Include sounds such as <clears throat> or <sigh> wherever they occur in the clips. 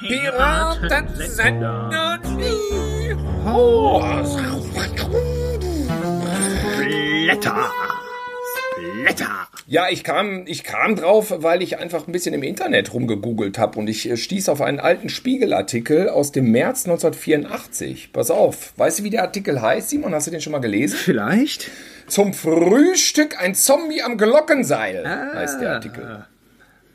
Piraten senden nie Horst. Blätter. Blätter. Ja, ich kam, ich kam drauf, weil ich einfach ein bisschen im Internet rumgegoogelt habe und ich äh, stieß auf einen alten Spiegelartikel aus dem März 1984. Pass auf, weißt du, wie der Artikel heißt, Simon? Hast du den schon mal gelesen? Vielleicht? Zum Frühstück ein Zombie am Glockenseil heißt der Artikel.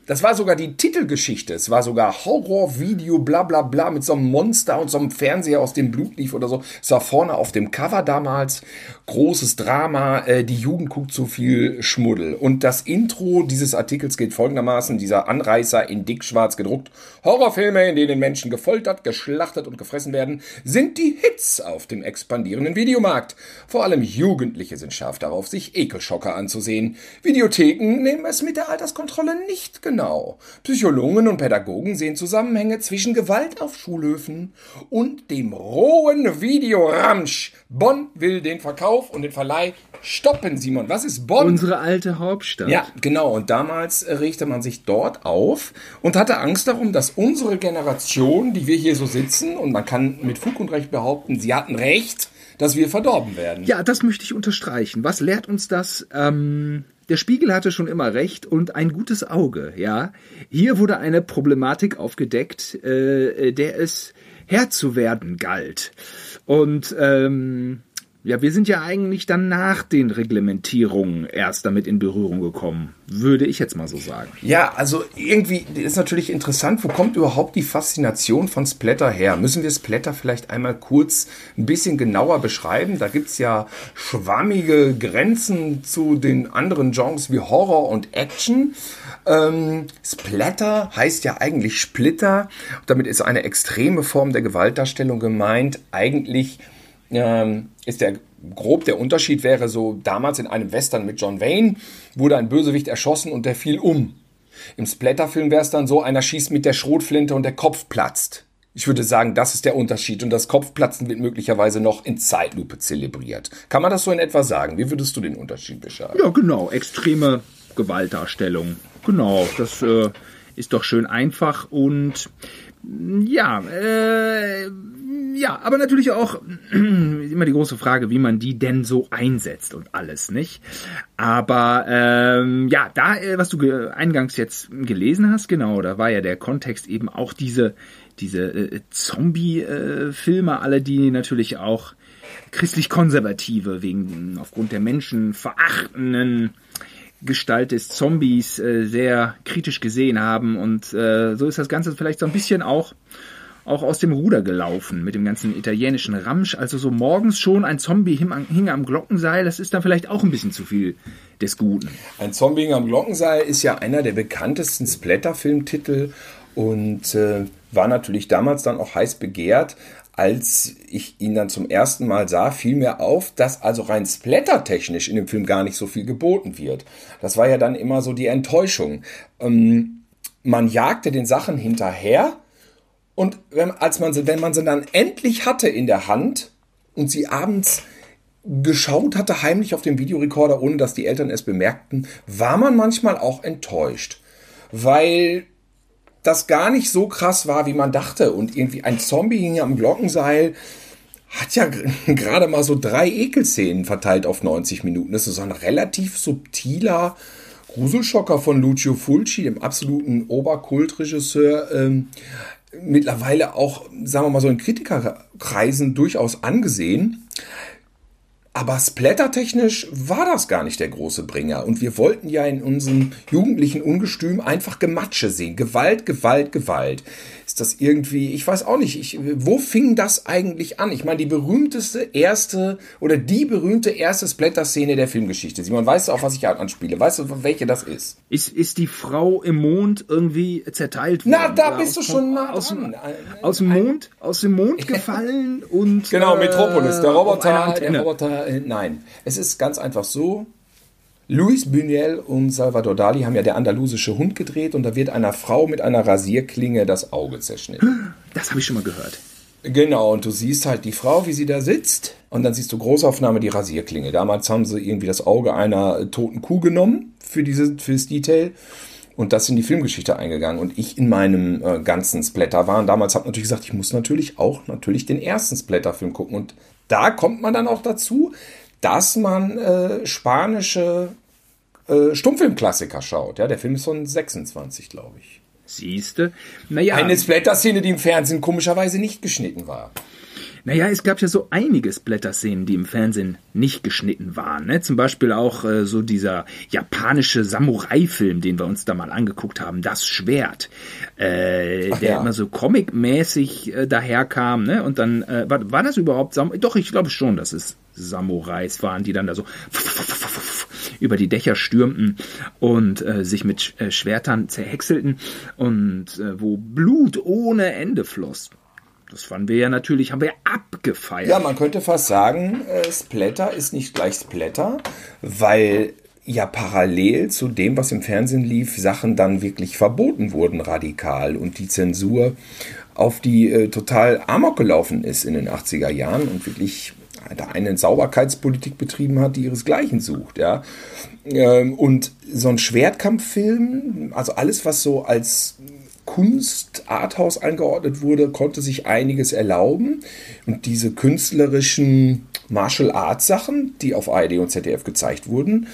Das war sogar die Titelgeschichte. Es war sogar Horrorvideo, bla bla bla, mit so einem Monster und so einem Fernseher, aus dem Blut lief oder so. Es war vorne auf dem Cover damals. Großes Drama, äh, die Jugend guckt zu viel Schmuddel. Und das Intro dieses Artikels geht folgendermaßen, dieser Anreißer in dickschwarz gedruckt. Horrorfilme, in denen Menschen gefoltert, geschlachtet und gefressen werden, sind die Hits auf dem expandierenden Videomarkt. Vor allem Jugendliche sind scharf darauf, sich Ekelschocker anzusehen. Videotheken nehmen es mit der Alterskontrolle nicht genau. Psychologen und Pädagogen sehen Zusammenhänge zwischen Gewalt auf Schulhöfen und dem rohen Videoramsch. Bonn will den Verkauf und den Verleih stoppen, Simon. Was ist Bonn? Unsere alte Hauptstadt. Ja, genau. Und damals regte man sich dort auf und hatte Angst darum, dass unsere Generation, die wir hier so sitzen, und man kann mit Fug und Recht behaupten, sie hatten recht, dass wir verdorben werden. Ja, das möchte ich unterstreichen. Was lehrt uns das? Ähm, der Spiegel hatte schon immer recht und ein gutes Auge, ja. Hier wurde eine Problematik aufgedeckt, äh, der es Herr zu werden galt. Und ähm, ja, wir sind ja eigentlich dann nach den Reglementierungen erst damit in Berührung gekommen, würde ich jetzt mal so sagen. Ja, also irgendwie ist natürlich interessant, wo kommt überhaupt die Faszination von Splatter her? Müssen wir Splatter vielleicht einmal kurz ein bisschen genauer beschreiben? Da gibt's ja schwammige Grenzen zu den anderen Genres wie Horror und Action. Ähm, Splatter heißt ja eigentlich Splitter. Damit ist eine extreme Form der Gewaltdarstellung gemeint. Eigentlich ähm, ist der grob der Unterschied wäre so damals in einem Western mit John Wayne wurde ein Bösewicht erschossen und der fiel um. Im Splatterfilm wäre es dann so, einer schießt mit der Schrotflinte und der Kopf platzt. Ich würde sagen, das ist der Unterschied und das Kopfplatzen wird möglicherweise noch in Zeitlupe zelebriert. Kann man das so in etwa sagen? Wie würdest du den Unterschied beschreiben? Ja, genau, extreme Gewaltdarstellung. Genau, das äh, ist doch schön einfach und ja, äh, ja, aber natürlich auch <clears throat> immer die große Frage, wie man die denn so einsetzt und alles, nicht? Aber ähm, ja, da, äh, was du eingangs jetzt gelesen hast, genau, da war ja der Kontext eben auch diese diese äh, Zombie-Filme, alle die natürlich auch christlich-konservative wegen aufgrund der menschenverachtenden Gestalt des Zombies äh, sehr kritisch gesehen haben und äh, so ist das Ganze vielleicht so ein bisschen auch auch aus dem Ruder gelaufen mit dem ganzen italienischen Ramsch. Also so morgens schon ein Zombie hing, am- hing am Glockenseil, das ist dann vielleicht auch ein bisschen zu viel des Guten. Ein Zombie am Glockenseil ist ja einer der bekanntesten Splatter-Filmtitel und äh, war natürlich damals dann auch heiß begehrt. Als ich ihn dann zum ersten Mal sah, fiel mir auf, dass also rein splattertechnisch in dem Film gar nicht so viel geboten wird. Das war ja dann immer so die Enttäuschung. Ähm, man jagte den Sachen hinterher und wenn, als man sie, wenn man sie dann endlich hatte in der Hand und sie abends geschaut hatte, heimlich auf dem Videorekorder, ohne dass die Eltern es bemerkten, war man manchmal auch enttäuscht. Weil das gar nicht so krass war, wie man dachte. Und irgendwie ein Zombie hing am Glockenseil, hat ja <laughs> gerade mal so drei Ekelszenen verteilt auf 90 Minuten. Das ist so ein relativ subtiler Gruselschocker von Lucio Fulci, dem absoluten Oberkultregisseur. Ähm, mittlerweile auch, sagen wir mal so in Kritikerkreisen durchaus angesehen. Aber splattertechnisch war das gar nicht der große Bringer. Und wir wollten ja in unserem jugendlichen Ungestüm einfach Gematsche sehen. Gewalt, Gewalt, Gewalt. Ist das irgendwie, ich weiß auch nicht, ich, wo fing das eigentlich an? Ich meine, die berühmteste erste oder die berühmte erste Splatter-Szene der Filmgeschichte. Simon, weißt du, auf was ich anspiele? Weißt du, welche das ist? Ist, ist die Frau im Mond irgendwie zerteilt worden? Na, da bist du schon nah aus, dran. aus dem Mond, aus dem Mond gefallen und <laughs> Genau, äh, Metropolis, der einer Roboter, der. Roboter, äh, nein. Es ist ganz einfach so. Luis Buñuel und Salvador Dali haben ja der andalusische Hund gedreht und da wird einer Frau mit einer Rasierklinge das Auge zerschnitten. <gasps> Das habe ich schon mal gehört. Genau, und du siehst halt die Frau, wie sie da sitzt. Und dann siehst du Großaufnahme die Rasierklinge. Damals haben sie irgendwie das Auge einer toten Kuh genommen für, diese, für das Detail. Und das in die Filmgeschichte eingegangen. Und ich in meinem äh, ganzen Splatter-Wahn damals habe natürlich gesagt, ich muss natürlich auch natürlich den ersten Splatter-Film gucken. Und da kommt man dann auch dazu, dass man äh, spanische äh, Stummfilmklassiker schaut. Ja, der Film ist von 26, glaube ich. Siehste? Naja. Eine Splatter-Szene, die im Fernsehen komischerweise nicht geschnitten war. Naja, es gab ja so einige Splatter-Szenen, die im Fernsehen nicht geschnitten waren. Ne? Zum Beispiel auch äh, so dieser japanische Samurai-Film, den wir uns da mal angeguckt haben, Das Schwert, äh, der ja. immer so comic-mäßig äh, daherkam. Ne? Und dann, äh, war, war das überhaupt Samurai? Doch, ich glaube schon, dass es Samurais waren, die dann da so über die Dächer stürmten und äh, sich mit äh, Schwertern zerhäckselten und äh, wo Blut ohne Ende floss. Das fanden wir ja natürlich, haben wir abgefeiert. Ja, man könnte fast sagen, äh, Splatter ist nicht gleich Splatter, weil ja parallel zu dem, was im Fernsehen lief, Sachen dann wirklich verboten wurden radikal und die Zensur auf die äh, total amok gelaufen ist in den 80er Jahren und wirklich da eine Sauberkeitspolitik betrieben hat, die ihresgleichen sucht, ja. Ähm, und so ein Schwertkampffilm, also alles, was so als Kunst Arthouse eingeordnet wurde, konnte sich einiges erlauben. Und diese künstlerischen Martial Arts Sachen, die auf ARD und ZDF gezeigt wurden,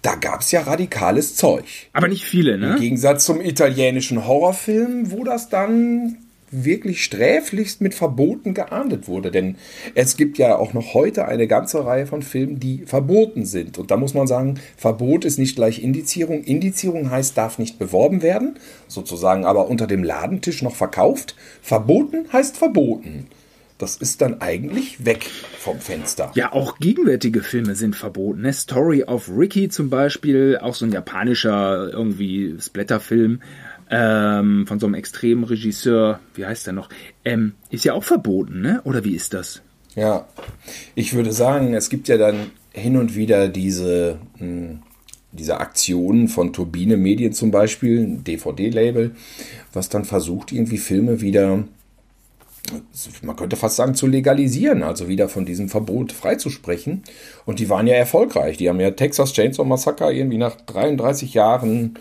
da gab es ja radikales Zeug. Aber nicht viele, ne? Im Gegensatz zum italienischen Horrorfilm, wo das dann wirklich sträflichst mit Verboten geahndet wurde. Denn es gibt ja auch noch heute eine ganze Reihe von Filmen, die verboten sind. Und da muss man sagen, Verbot ist nicht gleich Indizierung. Indizierung heißt, darf nicht beworben werden, sozusagen aber unter dem Ladentisch noch verkauft. Verboten heißt verboten. Das ist dann eigentlich weg vom Fenster. Ja, auch gegenwärtige Filme sind verboten. Ne? Story of Ricky zum Beispiel, auch so ein japanischer irgendwie Splatterfilm, ähm, von so einem extremen Regisseur, wie heißt der noch, ähm, ist ja auch verboten, ne? Oder wie ist das? Ja, ich würde sagen, es gibt ja dann hin und wieder diese, hm, diese Aktionen von Turbine Medien zum Beispiel, DVD-Label, was dann versucht, irgendwie Filme wieder, man könnte fast sagen, zu legalisieren, also wieder von diesem Verbot freizusprechen. Und die waren ja erfolgreich. Die haben ja Texas Chainsaw Massacre irgendwie nach 33 Jahren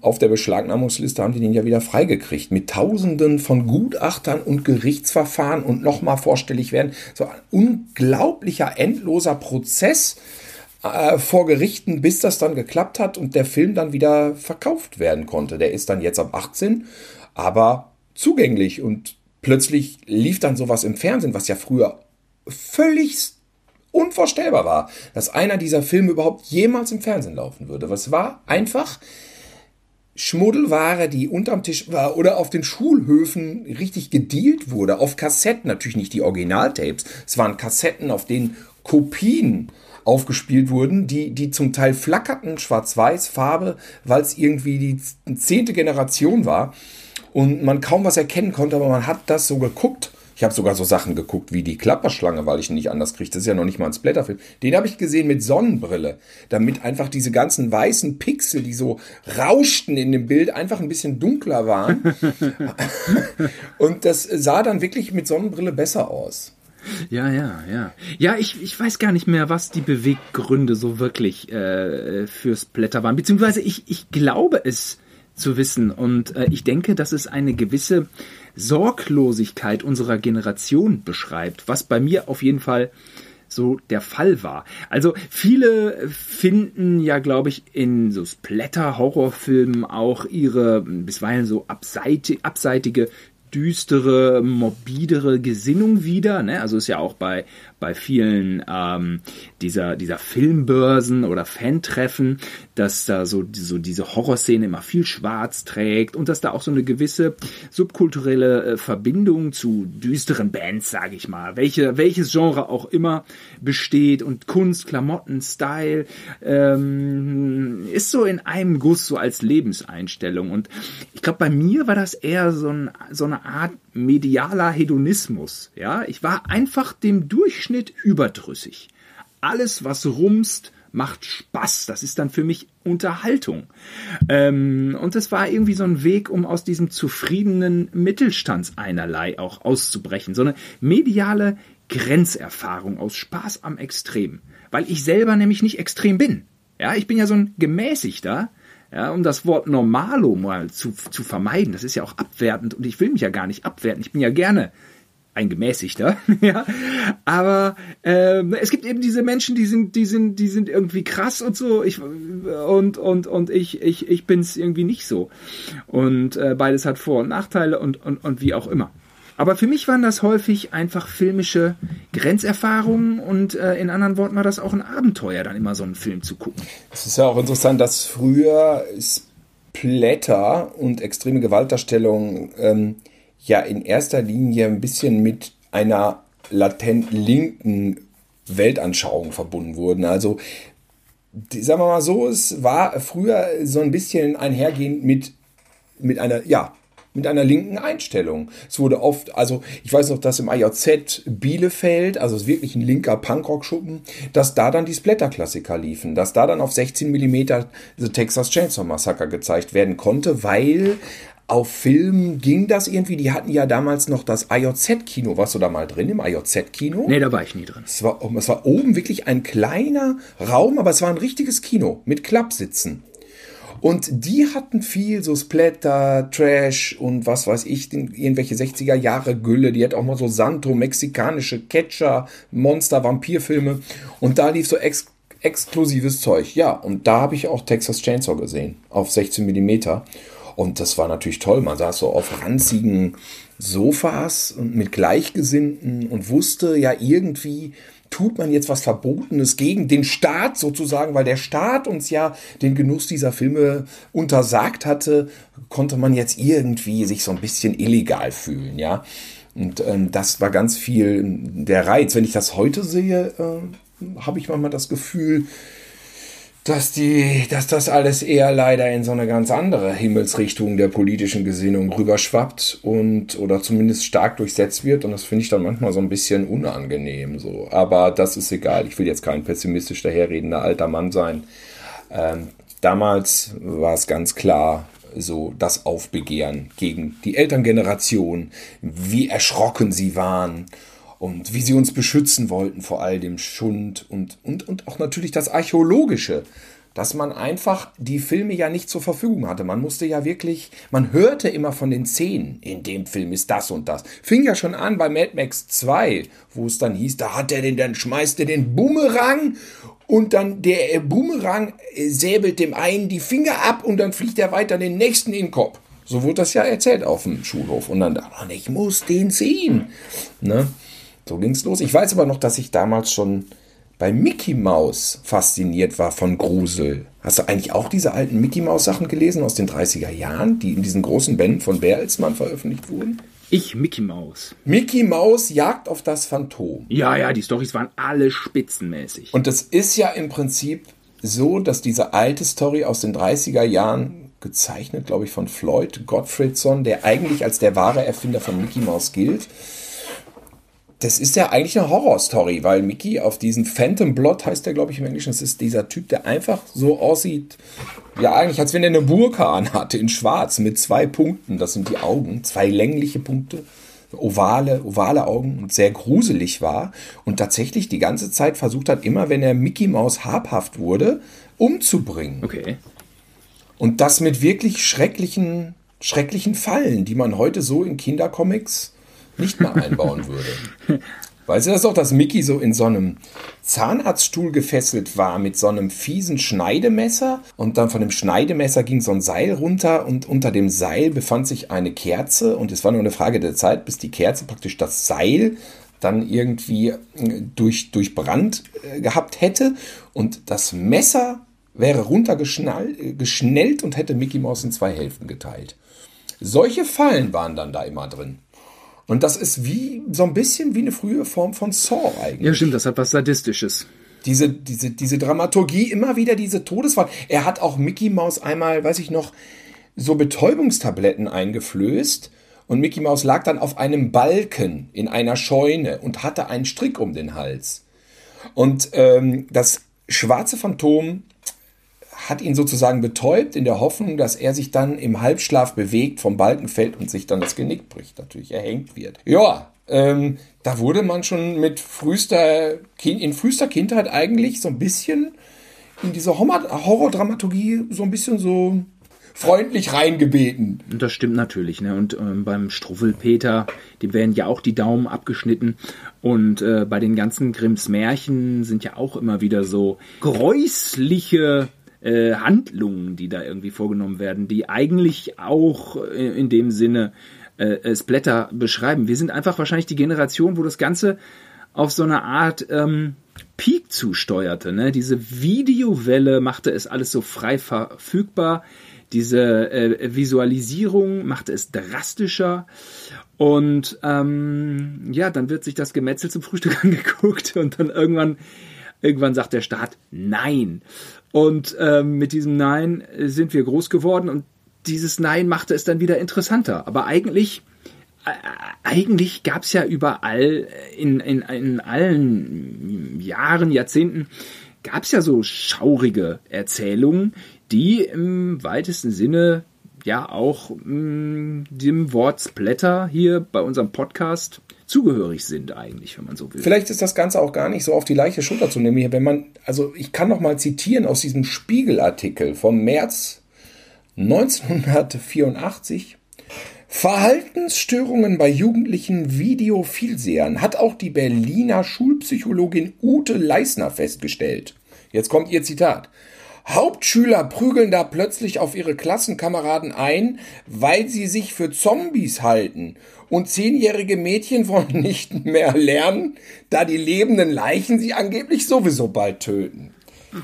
auf der Beschlagnahmungsliste haben die den ja wieder freigekriegt. Mit Tausenden von Gutachtern und Gerichtsverfahren und nochmal vorstellig werden. So ein unglaublicher, endloser Prozess äh, vor Gerichten, bis das dann geklappt hat und der Film dann wieder verkauft werden konnte. Der ist dann jetzt ab 18, aber zugänglich und plötzlich lief dann sowas im Fernsehen, was ja früher völlig unvorstellbar war, dass einer dieser Filme überhaupt jemals im Fernsehen laufen würde. Was war einfach Schmuddelware, die unterm Tisch war oder auf den Schulhöfen richtig gedealt wurde, auf Kassetten, natürlich nicht die Originaltapes, es waren Kassetten, auf denen Kopien aufgespielt wurden, die, die zum Teil flackerten, schwarz-weiß, Farbe, weil es irgendwie die zehnte Generation war und man kaum was erkennen konnte, aber man hat das so geguckt ich habe sogar so Sachen geguckt wie die Klapperschlange, weil ich ihn nicht anders kriege. Das ist ja noch nicht mal ein Splatterfilm. Den habe ich gesehen mit Sonnenbrille, damit einfach diese ganzen weißen Pixel, die so rauschten in dem Bild, einfach ein bisschen dunkler waren. <laughs> Und das sah dann wirklich mit Sonnenbrille besser aus. Ja, ja, ja. Ja, ich, ich weiß gar nicht mehr, was die Beweggründe so wirklich äh, fürs Blätter waren. Beziehungsweise ich, ich glaube es zu wissen. Und äh, ich denke, dass es eine gewisse Sorglosigkeit unserer Generation beschreibt, was bei mir auf jeden Fall so der Fall war. Also viele finden ja, glaube ich, in so Splatter-Horrorfilmen auch ihre bisweilen so abseitige, abseitige düstere, morbidere Gesinnung wieder. Ne? Also ist ja auch bei, bei vielen ähm, dieser, dieser Filmbörsen oder Fantreffen, dass da so, so diese Horrorszene immer viel schwarz trägt und dass da auch so eine gewisse subkulturelle äh, Verbindung zu düsteren Bands, sage ich mal, welche, welches Genre auch immer besteht und Kunst, Klamotten, Style, ähm, ist so in einem Guss so als Lebenseinstellung. Und ich glaube, bei mir war das eher so, ein, so eine Art medialer Hedonismus. Ja, ich war einfach dem Durchschnitt überdrüssig. Alles, was rumst, macht Spaß. Das ist dann für mich Unterhaltung. Ähm, und es war irgendwie so ein Weg, um aus diesem zufriedenen Mittelstandseinerlei auch auszubrechen. So eine mediale Grenzerfahrung aus Spaß am Extrem. Weil ich selber nämlich nicht extrem bin. Ja, ich bin ja so ein gemäßigter, ja, um das Wort Normalo mal zu, zu vermeiden. Das ist ja auch abwertend und ich will mich ja gar nicht abwerten. Ich bin ja gerne ein gemäßigter, <laughs> ja. Aber ähm, es gibt eben diese Menschen, die sind, die sind, die sind irgendwie krass und so. Ich und und und ich ich ich bin's irgendwie nicht so. Und äh, beides hat Vor- und Nachteile und und und wie auch immer. Aber für mich waren das häufig einfach filmische Grenzerfahrungen und äh, in anderen Worten war das auch ein Abenteuer, dann immer so einen Film zu gucken. Es ist ja auch interessant, dass früher Splatter und extreme Gewaltdarstellung ähm, ja in erster Linie ein bisschen mit einer latent linken Weltanschauung verbunden wurden. Also sagen wir mal so, es war früher so ein bisschen einhergehend mit, mit einer, ja, mit einer linken Einstellung. Es wurde oft, also ich weiß noch, dass im AJZ Bielefeld, also es ist wirklich ein linker Punkrock-Schuppen, dass da dann die Splatter-Klassiker liefen, dass da dann auf 16 mm The Texas Chainsaw Massacre gezeigt werden konnte, weil auf Film ging das irgendwie. Die hatten ja damals noch das AJZ-Kino. Warst du da mal drin im AJZ-Kino? Nee, da war ich nie drin. Es war, es war oben wirklich ein kleiner Raum, aber es war ein richtiges Kino mit Klappsitzen. Und die hatten viel so Splatter, Trash und was weiß ich, irgendwelche 60er Jahre Gülle. Die hat auch mal so Santo, mexikanische Catcher, Monster, Vampirfilme. Und da lief so ex exklusives Zeug. Ja, und da habe ich auch Texas Chainsaw gesehen auf 16 Millimeter. Und das war natürlich toll. Man saß so auf ranzigen Sofas und mit Gleichgesinnten und wusste ja irgendwie, tut man jetzt was Verbotenes gegen den Staat sozusagen, weil der Staat uns ja den Genuss dieser Filme untersagt hatte, konnte man jetzt irgendwie sich so ein bisschen illegal fühlen, ja. Und ähm, das war ganz viel der Reiz. Wenn ich das heute sehe, äh, habe ich manchmal das Gefühl, dass, die, dass das alles eher leider in so eine ganz andere Himmelsrichtung der politischen Gesinnung rüberschwappt und oder zumindest stark durchsetzt wird. Und das finde ich dann manchmal so ein bisschen unangenehm. So. Aber das ist egal. Ich will jetzt kein pessimistisch daherredender alter Mann sein. Ähm, damals war es ganz klar, so das Aufbegehren gegen die Elterngeneration, wie erschrocken sie waren und wie sie uns beschützen wollten vor all dem Schund und, und, und auch natürlich das Archäologische, dass man einfach die Filme ja nicht zur Verfügung hatte. Man musste ja wirklich, man hörte immer von den Szenen, in dem Film ist das und das. Fing ja schon an bei Mad Max 2, wo es dann hieß, da hat er den, dann schmeißt er den Bumerang und dann der Bumerang säbelt dem einen die Finger ab und dann fliegt er weiter den nächsten in den Kopf. So wurde das ja erzählt auf dem Schulhof. Und dann dachte man, ich muss den sehen. Ne? So ging's los. Ich weiß aber noch, dass ich damals schon bei Mickey Mouse fasziniert war von Grusel. Hast du eigentlich auch diese alten Mickey Mouse Sachen gelesen aus den 30er Jahren, die in diesen großen Bänden von Bertelsmann veröffentlicht wurden? Ich, Mickey Mouse. Mickey Mouse jagt auf das Phantom. Ja, ja, die Storys waren alle spitzenmäßig. Und das ist ja im Prinzip so, dass diese alte Story aus den 30er Jahren gezeichnet, glaube ich, von Floyd Gottfriedson, der eigentlich als der wahre Erfinder von Mickey Mouse gilt, das ist ja eigentlich eine Horrorstory, weil Mickey auf diesen Phantom Blot heißt der, glaube ich, im Englischen. Das ist dieser Typ, der einfach so aussieht, ja, eigentlich, als wenn er eine Burka anhatte, in schwarz, mit zwei Punkten. Das sind die Augen, zwei längliche Punkte, ovale, ovale Augen und sehr gruselig war. Und tatsächlich die ganze Zeit versucht hat, immer wenn er Mickey Maus habhaft wurde, umzubringen. Okay. Und das mit wirklich schrecklichen, schrecklichen Fallen, die man heute so in Kindercomics nicht mal einbauen würde. Weißt du das auch, dass Mickey so in so einem Zahnarztstuhl gefesselt war mit so einem fiesen Schneidemesser und dann von dem Schneidemesser ging so ein Seil runter und unter dem Seil befand sich eine Kerze und es war nur eine Frage der Zeit, bis die Kerze praktisch das Seil dann irgendwie äh, durch, durchbrannt äh, gehabt hätte und das Messer wäre runtergeschnellt und hätte Mickey Mouse in zwei Hälften geteilt. Solche Fallen waren dann da immer drin. Und das ist wie so ein bisschen wie eine frühe Form von Saw eigentlich. Ja, stimmt, das hat was Sadistisches. Diese, diese, diese Dramaturgie, immer wieder diese Todesfall. Er hat auch Mickey Mouse einmal, weiß ich noch, so Betäubungstabletten eingeflößt und Mickey Mouse lag dann auf einem Balken in einer Scheune und hatte einen Strick um den Hals. Und ähm, das schwarze Phantom hat ihn sozusagen betäubt in der Hoffnung, dass er sich dann im Halbschlaf bewegt, vom Balken fällt und sich dann das Genick bricht, natürlich erhängt wird. Ja, ähm, da wurde man schon mit frühester, in frühester Kindheit eigentlich so ein bisschen in diese Horrordramaturgie so ein bisschen so freundlich reingebeten. Und das stimmt natürlich. Ne? Und ähm, beim Struffelpeter, dem werden ja auch die Daumen abgeschnitten. Und äh, bei den ganzen Grimms Märchen sind ja auch immer wieder so gräusliche äh, Handlungen, die da irgendwie vorgenommen werden, die eigentlich auch äh, in dem Sinne äh, Splatter beschreiben. Wir sind einfach wahrscheinlich die Generation, wo das Ganze auf so eine Art ähm, Peak zusteuerte. Ne? Diese Videowelle machte es alles so frei verfügbar. Diese äh, Visualisierung machte es drastischer. Und ähm, ja, dann wird sich das Gemetzel zum Frühstück <laughs> angeguckt und dann irgendwann, irgendwann sagt der Staat Nein. Und ähm, mit diesem Nein sind wir groß geworden und dieses Nein machte es dann wieder interessanter. Aber eigentlich, äh, eigentlich gab es ja überall in, in, in allen Jahren, Jahrzehnten, gab es ja so schaurige Erzählungen, die im weitesten Sinne ja auch mh, mm, dem Wort Splatter hier bei unserem Podcast zugehörig sind eigentlich, wenn man so will. Vielleicht ist das Ganze auch gar nicht so auf die leichte Schulter zu nehmen wenn man, also ich kann noch mal zitieren aus diesem Spiegelartikel vom März 1984. Verhaltensstörungen bei jugendlichen Videovielsehern hat auch die Berliner Schulpsychologin Ute Leisner festgestellt. Jetzt kommt ihr Zitat. Hauptschüler prügeln da plötzlich auf ihre Klassenkameraden ein, weil sie sich für Zombies halten. Und zehnjährige Mädchen wollen <laughs> nicht mehr lernen, da die lebenden Leichen sie angeblich sowieso bald töten.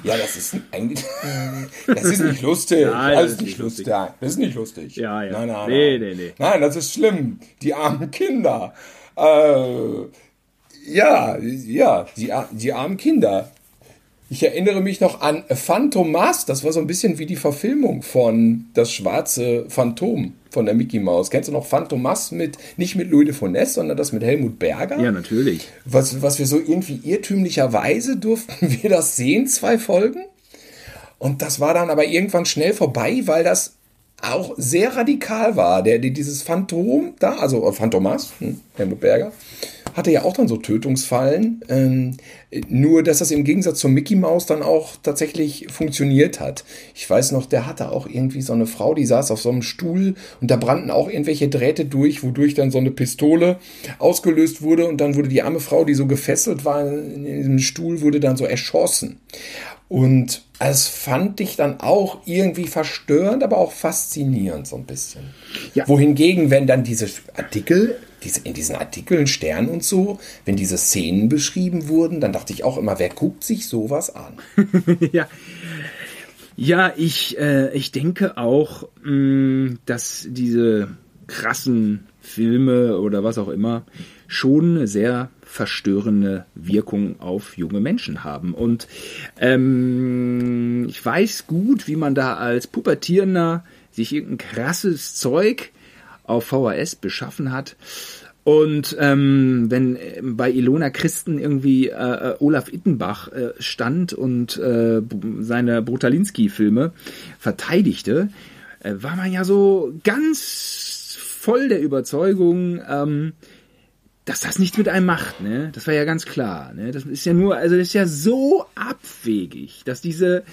Ja, das ist eigentlich. <laughs> das ist nicht lustig. Nein, das, ist nicht lustig. lustig. Das ist nicht lustig. Ja, ja. Nein, nein, nee, nein. Nee, nee. nein, das ist schlimm. Die armen Kinder. Äh, ja, ja, die, die armen Kinder. Ich erinnere mich noch an Phantomas, das war so ein bisschen wie die Verfilmung von Das schwarze Phantom von der Mickey Mouse. Kennst du noch Phantomas mit, nicht mit Louis de Funès, sondern das mit Helmut Berger? Ja, natürlich. Was, was wir so irgendwie irrtümlicherweise durften <laughs> wir das sehen, zwei Folgen. Und das war dann aber irgendwann schnell vorbei, weil das auch sehr radikal war. Der, dieses Phantom da, also Phantomas, hm, Helmut Berger, hatte ja auch dann so Tötungsfallen. Ähm, nur, dass das im Gegensatz zur Mickey Mouse dann auch tatsächlich funktioniert hat. Ich weiß noch, der hatte auch irgendwie so eine Frau, die saß auf so einem Stuhl und da brannten auch irgendwelche Drähte durch, wodurch dann so eine Pistole ausgelöst wurde und dann wurde die arme Frau, die so gefesselt war in diesem Stuhl, wurde dann so erschossen. Und es fand ich dann auch irgendwie verstörend, aber auch faszinierend so ein bisschen. Ja. Wohingegen, wenn dann diese Artikel diese, in diesen Artikeln, Stern und so, wenn diese Szenen beschrieben wurden, dann dachte ich auch immer, wer guckt sich sowas an? <laughs> ja. Ja, ich, äh, ich denke auch, mh, mm, dass diese krassen Filme oder was auch immer schon eine sehr verstörende Wirkung auf junge Menschen haben. Und ähm, ich weiß gut, wie man da als Pubertierender sich irgendein krasses Zeug auf VHS beschaffen hat. Und ähm, wenn äh, bei Ilona Christen irgendwie äh, äh, Olaf Ittenbach äh, stand und äh, seine Brutalinski-Filme verteidigte, äh, war man ja so ganz voll der Überzeugung, ähm, dass das nichts mit einem macht, ne? Das war ja ganz klar, ne? Das ist ja nur, also das ist ja so abwegig, dass diese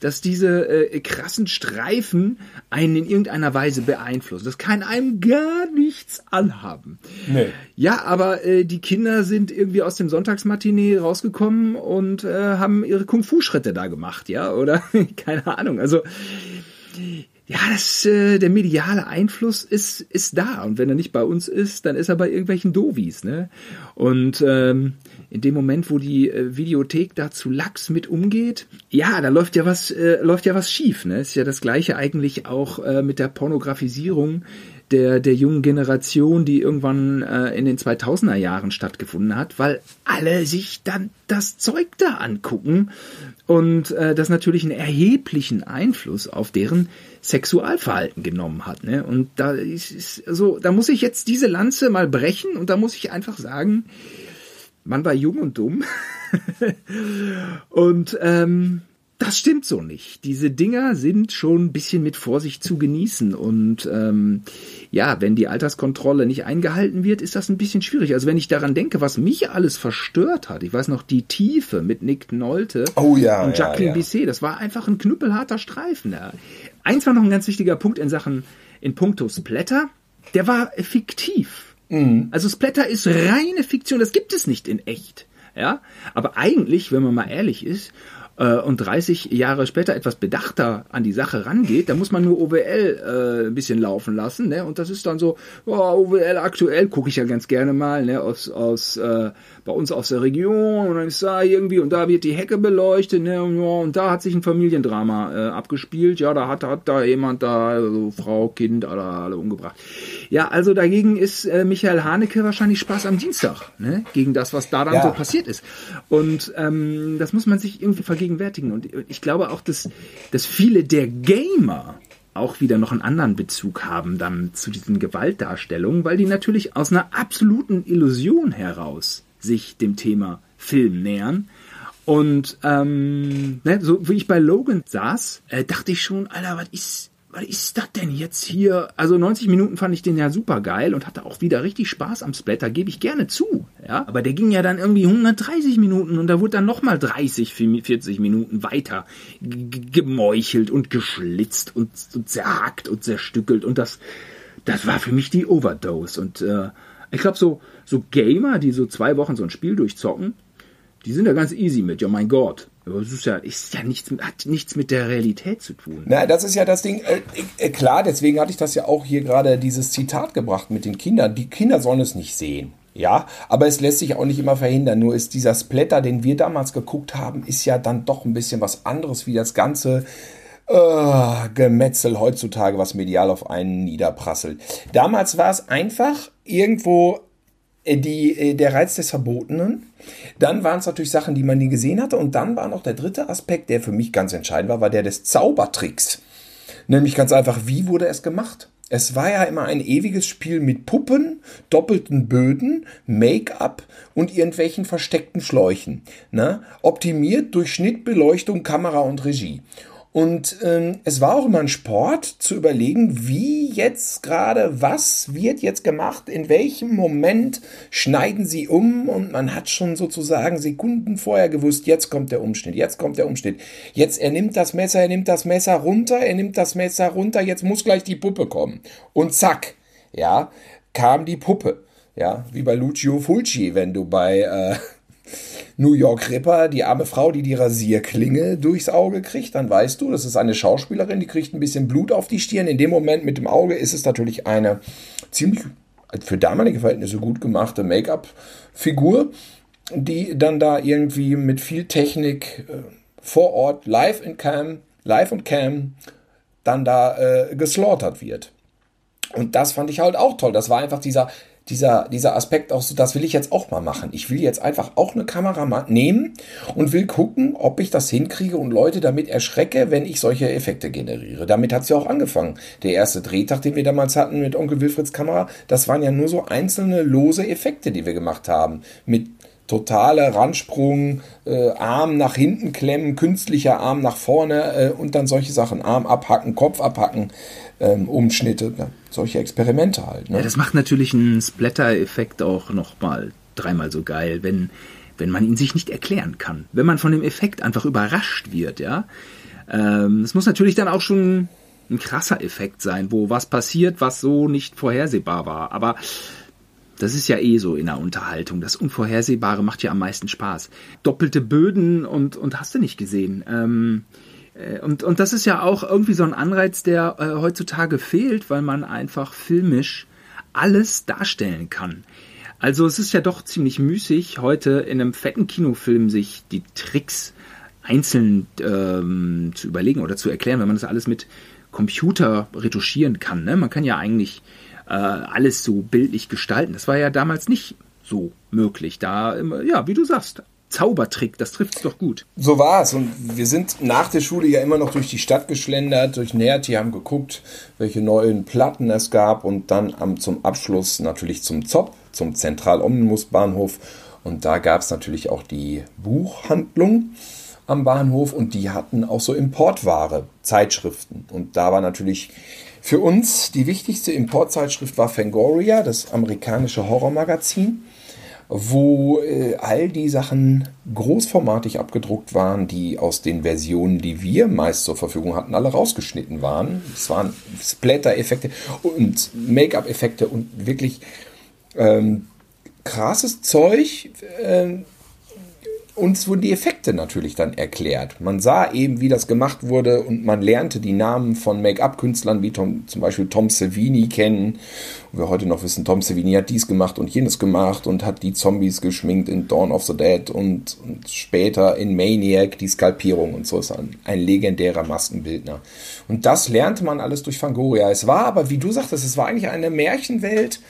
dass diese äh, krassen Streifen einen in irgendeiner Weise beeinflussen. Das kann einem gar nichts anhaben. Nee. Ja, aber äh, die Kinder sind irgendwie aus dem Sonntagsmatinee rausgekommen und äh, haben ihre Kung-Fu-Schritte da gemacht, ja, oder? <laughs> Keine Ahnung. Also ja, das, äh, der mediale Einfluss ist, ist da. Und wenn er nicht bei uns ist, dann ist er bei irgendwelchen Dovis. Ne? Und ähm, in dem Moment, wo die äh, Videothek da zu lax mit umgeht, ja, da läuft ja was, äh, läuft ja was schief. Ne? Ist ja das gleiche eigentlich auch äh, mit der Pornografisierung der, der jungen Generation, die irgendwann äh, in den 2000er Jahren stattgefunden hat, weil alle sich dann das Zeug da angucken und äh, das natürlich einen erheblichen Einfluss auf deren Sexualverhalten genommen hat. Ne? Und da ist, ist so, da muss ich jetzt diese Lanze mal brechen und da muss ich einfach sagen, man war jung und dumm. und ähm, das stimmt so nicht. Diese Dinger sind schon ein bisschen mit Vorsicht zu genießen. Und ähm, ja, wenn die Alterskontrolle nicht eingehalten wird, ist das ein bisschen schwierig. Also wenn ich daran denke, was mich alles verstört hat, ich weiß noch, die Tiefe mit Nick Nolte oh, ja, und Jacqueline ja, ja. Bisset, das war einfach ein knüppelharter Streifen. Ja. Eins war noch ein ganz wichtiger Punkt in Sachen, in puncto Splatter, der war fiktiv. Mhm. Also Splatter ist reine Fiktion, das gibt es nicht in echt. Ja, aber eigentlich, wenn man mal ehrlich ist, äh, und 30 Jahre später etwas bedachter an die Sache rangeht, da muss man nur OWL äh, ein bisschen laufen lassen, ne? Und das ist dann so, oh, OWL aktuell gucke ich ja ganz gerne mal, ne? Aus, aus äh, bei uns aus der Region und dann ist da irgendwie und da wird die Hecke beleuchtet, ne? Und, ja, und da hat sich ein Familiendrama äh, abgespielt, ja, da hat, hat da jemand da, also Frau, Kind, alle, alle umgebracht. Ja, also dagegen ist äh, Michael Haneke wahrscheinlich Spaß am Dienstag, ne? Gegen das, was da dann ja. so passiert ist. Und ähm, das muss man sich irgendwie vergegenwärtigen. Und ich glaube auch, dass, dass viele der Gamer auch wieder noch einen anderen Bezug haben dann zu diesen Gewaltdarstellungen, weil die natürlich aus einer absoluten Illusion heraus sich dem Thema Film nähern. Und ähm, ne, so wie ich bei Logan saß, äh, dachte ich schon, Alter, was ist, was ist das denn jetzt hier? Also 90 Minuten fand ich den ja super geil und hatte auch wieder richtig Spaß am Splatter, gebe ich gerne zu. Ja, aber der ging ja dann irgendwie 130 Minuten und da wurde dann nochmal 30, 40 Minuten weiter gemeuchelt und geschlitzt und, und zerhackt und zerstückelt und das, das war für mich die Overdose und äh, ich glaube, so, so Gamer, die so zwei Wochen so ein Spiel durchzocken, die sind ja ganz easy mit, ja mein Gott. Es ist ja, ist ja nichts, hat nichts mit der Realität zu tun. Na, das ist ja das Ding. Äh, äh, klar, deswegen hatte ich das ja auch hier gerade dieses Zitat gebracht mit den Kindern. Die Kinder sollen es nicht sehen. Ja, aber es lässt sich auch nicht immer verhindern. Nur ist dieser Splatter, den wir damals geguckt haben, ist ja dann doch ein bisschen was anderes wie das ganze äh, Gemetzel heutzutage, was medial auf einen niederprasselt. Damals war es einfach irgendwo äh, die, äh, der Reiz des Verbotenen. Dann waren es natürlich Sachen, die man nie gesehen hatte. Und dann war noch der dritte Aspekt, der für mich ganz entscheidend war, war der des Zaubertricks. Nämlich ganz einfach, wie wurde es gemacht? Es war ja immer ein ewiges Spiel mit Puppen, doppelten Böden, Make-up und irgendwelchen versteckten Schläuchen. Ne? Optimiert durch Schnitt, Beleuchtung, Kamera und Regie. Und ähm, es war auch immer ein Sport zu überlegen, wie jetzt gerade, was wird jetzt gemacht, in welchem Moment schneiden sie um und man hat schon sozusagen Sekunden vorher gewusst, jetzt kommt der Umschnitt, jetzt kommt der Umschnitt. Jetzt er nimmt das Messer, er nimmt das Messer runter, er nimmt das Messer runter, jetzt muss gleich die Puppe kommen. Und zack, ja, kam die Puppe. Ja, wie bei Lucio Fulci, wenn du bei äh, New York Ripper, die arme Frau, die die Rasierklinge durchs Auge kriegt, dann weißt du, das ist eine Schauspielerin, die kriegt ein bisschen Blut auf die Stirn. In dem Moment mit dem Auge ist es natürlich eine ziemlich für damalige Verhältnisse gut gemachte Make-up-Figur, die dann da irgendwie mit viel Technik äh, vor Ort live in Cam, live und Cam dann da äh, geslaughtert wird. Und das fand ich halt auch toll. Das war einfach dieser dieser, dieser Aspekt auch so, das will ich jetzt auch mal machen. Ich will jetzt einfach auch eine Kamera nehmen und will gucken, ob ich das hinkriege und Leute damit erschrecke, wenn ich solche Effekte generiere. Damit hat es ja auch angefangen. Der erste Drehtag, den wir damals hatten mit Onkel Wilfrieds Kamera, das waren ja nur so einzelne lose Effekte, die wir gemacht haben. Mit totaler Randsprung, äh, Arm nach hinten klemmen, künstlicher Arm nach vorne äh, und dann solche Sachen. Arm abhacken, Kopf abhacken ähm, Umschnitte, ja, solche Experimente halt. Ne? Ja, das macht natürlich einen Splatter-Effekt auch nochmal dreimal so geil, wenn, wenn man ihn sich nicht erklären kann. Wenn man von dem Effekt einfach überrascht wird, ja. Ähm, es muss natürlich dann auch schon ein krasser Effekt sein, wo was passiert, was so nicht vorhersehbar war. Aber das ist ja eh so in der Unterhaltung. Das Unvorhersehbare macht ja am meisten Spaß. Doppelte Böden und, und hast du nicht gesehen. Ähm, äh, und, und das ist ja auch irgendwie so ein Anreiz, der äh, heutzutage fehlt, weil man einfach filmisch alles darstellen kann. Also es ist ja doch ziemlich müßig, heute in einem fetten Kinofilm sich die Tricks einzeln ähm, zu überlegen oder zu erklären, wenn man das alles mit Computer retuschieren kann. Ne? Man kann ja eigentlich äh, alles so bildlich gestalten. Das war ja damals nicht so möglich. Da, ja, wie du sagst, Zaubertrick, das trifft's doch gut. So war es. Und wir sind nach der Schule ja immer noch durch die Stadt geschlendert, durch Nerti, haben geguckt, welche neuen Platten es gab und dann am, zum Abschluss natürlich zum ZOP, zum Zentral-Omnibus-Bahnhof Und da gab es natürlich auch die Buchhandlung am Bahnhof und die hatten auch so Importware, Zeitschriften. Und da war natürlich für uns die wichtigste Importzeitschrift war Fangoria, das amerikanische Horrormagazin, wo äh, all die Sachen großformatig abgedruckt waren, die aus den Versionen, die wir meist zur Verfügung hatten, alle rausgeschnitten waren. Es waren Splatter-Effekte und Make-up-Effekte und wirklich ähm, krasses Zeug. Äh, uns wurden die Effekte natürlich dann erklärt. Man sah eben, wie das gemacht wurde und man lernte die Namen von Make-up-Künstlern wie Tom, zum Beispiel Tom Savini kennen. Und wir heute noch wissen, Tom Savini hat dies gemacht und jenes gemacht und hat die Zombies geschminkt in Dawn of the Dead und, und später in Maniac die Skalpierung und so ist ein, ein legendärer Maskenbildner. Und das lernte man alles durch Fangoria. Es war aber, wie du sagtest, es war eigentlich eine Märchenwelt,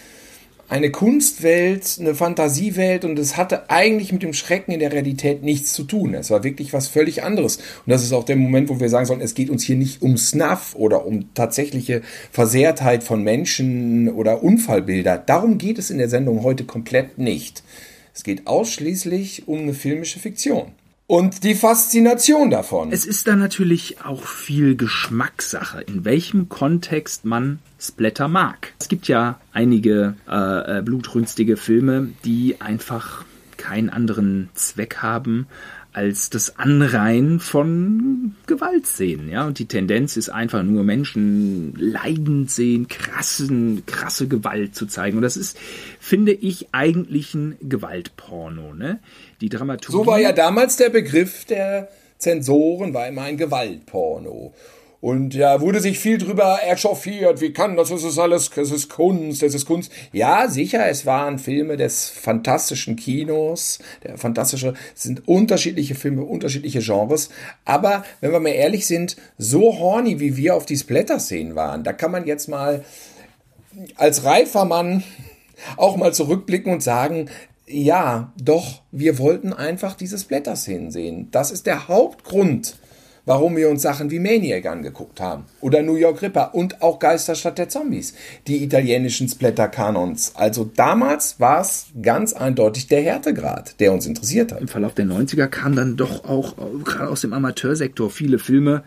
eine Kunstwelt, eine Fantasiewelt und es hatte eigentlich mit dem Schrecken in der Realität nichts zu tun. Es war wirklich was völlig anderes. Und das ist auch der Moment, wo wir sagen sollen, es geht uns hier nicht um Snuff oder um tatsächliche Versehrtheit von Menschen oder Unfallbilder. Darum geht es in der Sendung heute komplett nicht. Es geht ausschließlich um eine filmische Fiktion und die Faszination davon. Es ist da natürlich auch viel Geschmackssache, in welchem Kontext man Splatter mag. Es gibt ja einige äh, äh blutrünstige Filme, die einfach keinen anderen Zweck haben, als das Anreihen von Gewaltszenen, ja. Und die Tendenz ist einfach nur Menschen leidend sehen, krassen, krasse Gewalt zu zeigen. Und das ist, finde ich, eigentlich ein Gewaltporno, ne? Die Dramaturgie. So war ja damals der Begriff der Zensoren, war immer ein Gewaltporno. Und ja, wurde sich viel drüber echauffiert. Wie kann das? Das ist alles, das ist Kunst, das ist Kunst. Ja, sicher, es waren Filme des fantastischen Kinos. Der fantastische, es sind unterschiedliche Filme, unterschiedliche Genres. Aber wenn wir mal ehrlich sind, so horny, wie wir auf die Splatter-Szenen waren, da kann man jetzt mal als reifer Mann auch mal zurückblicken und sagen, ja, doch, wir wollten einfach diese Splatter-Szenen sehen. Das ist der Hauptgrund, warum wir uns Sachen wie Maniac angeguckt haben. Oder New York Ripper und auch Geisterstadt der Zombies. Die italienischen Splatter-Kanons. Also damals war es ganz eindeutig der Härtegrad, der uns interessiert hat. Im Verlauf der 90er kamen dann doch auch, gerade aus dem Amateursektor, viele Filme,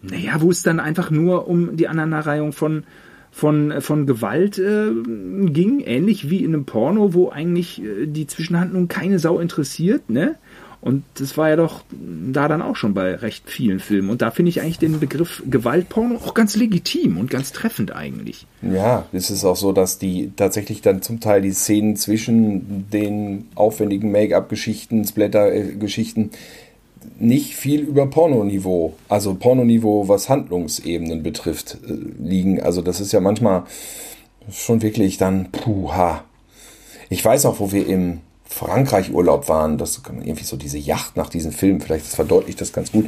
naja, wo es dann einfach nur um die Aneinanderreihung von von, von Gewalt äh, ging, ähnlich wie in einem Porno, wo eigentlich äh, die Zwischenhandlung keine Sau interessiert, ne? Und das war ja doch da dann auch schon bei recht vielen Filmen. Und da finde ich eigentlich den Begriff Gewaltporno auch ganz legitim und ganz treffend eigentlich. Ja, es ist auch so, dass die tatsächlich dann zum Teil die Szenen zwischen den aufwendigen Make-up-Geschichten, Splatter-Geschichten nicht viel über Pornoniveau, also Pornoniveau, was Handlungsebenen betrifft, äh, liegen. Also das ist ja manchmal schon wirklich dann puha. Ich weiß auch, wo wir im Frankreich Urlaub waren, das irgendwie so diese Yacht nach diesem Film, vielleicht das verdeutlicht das ganz gut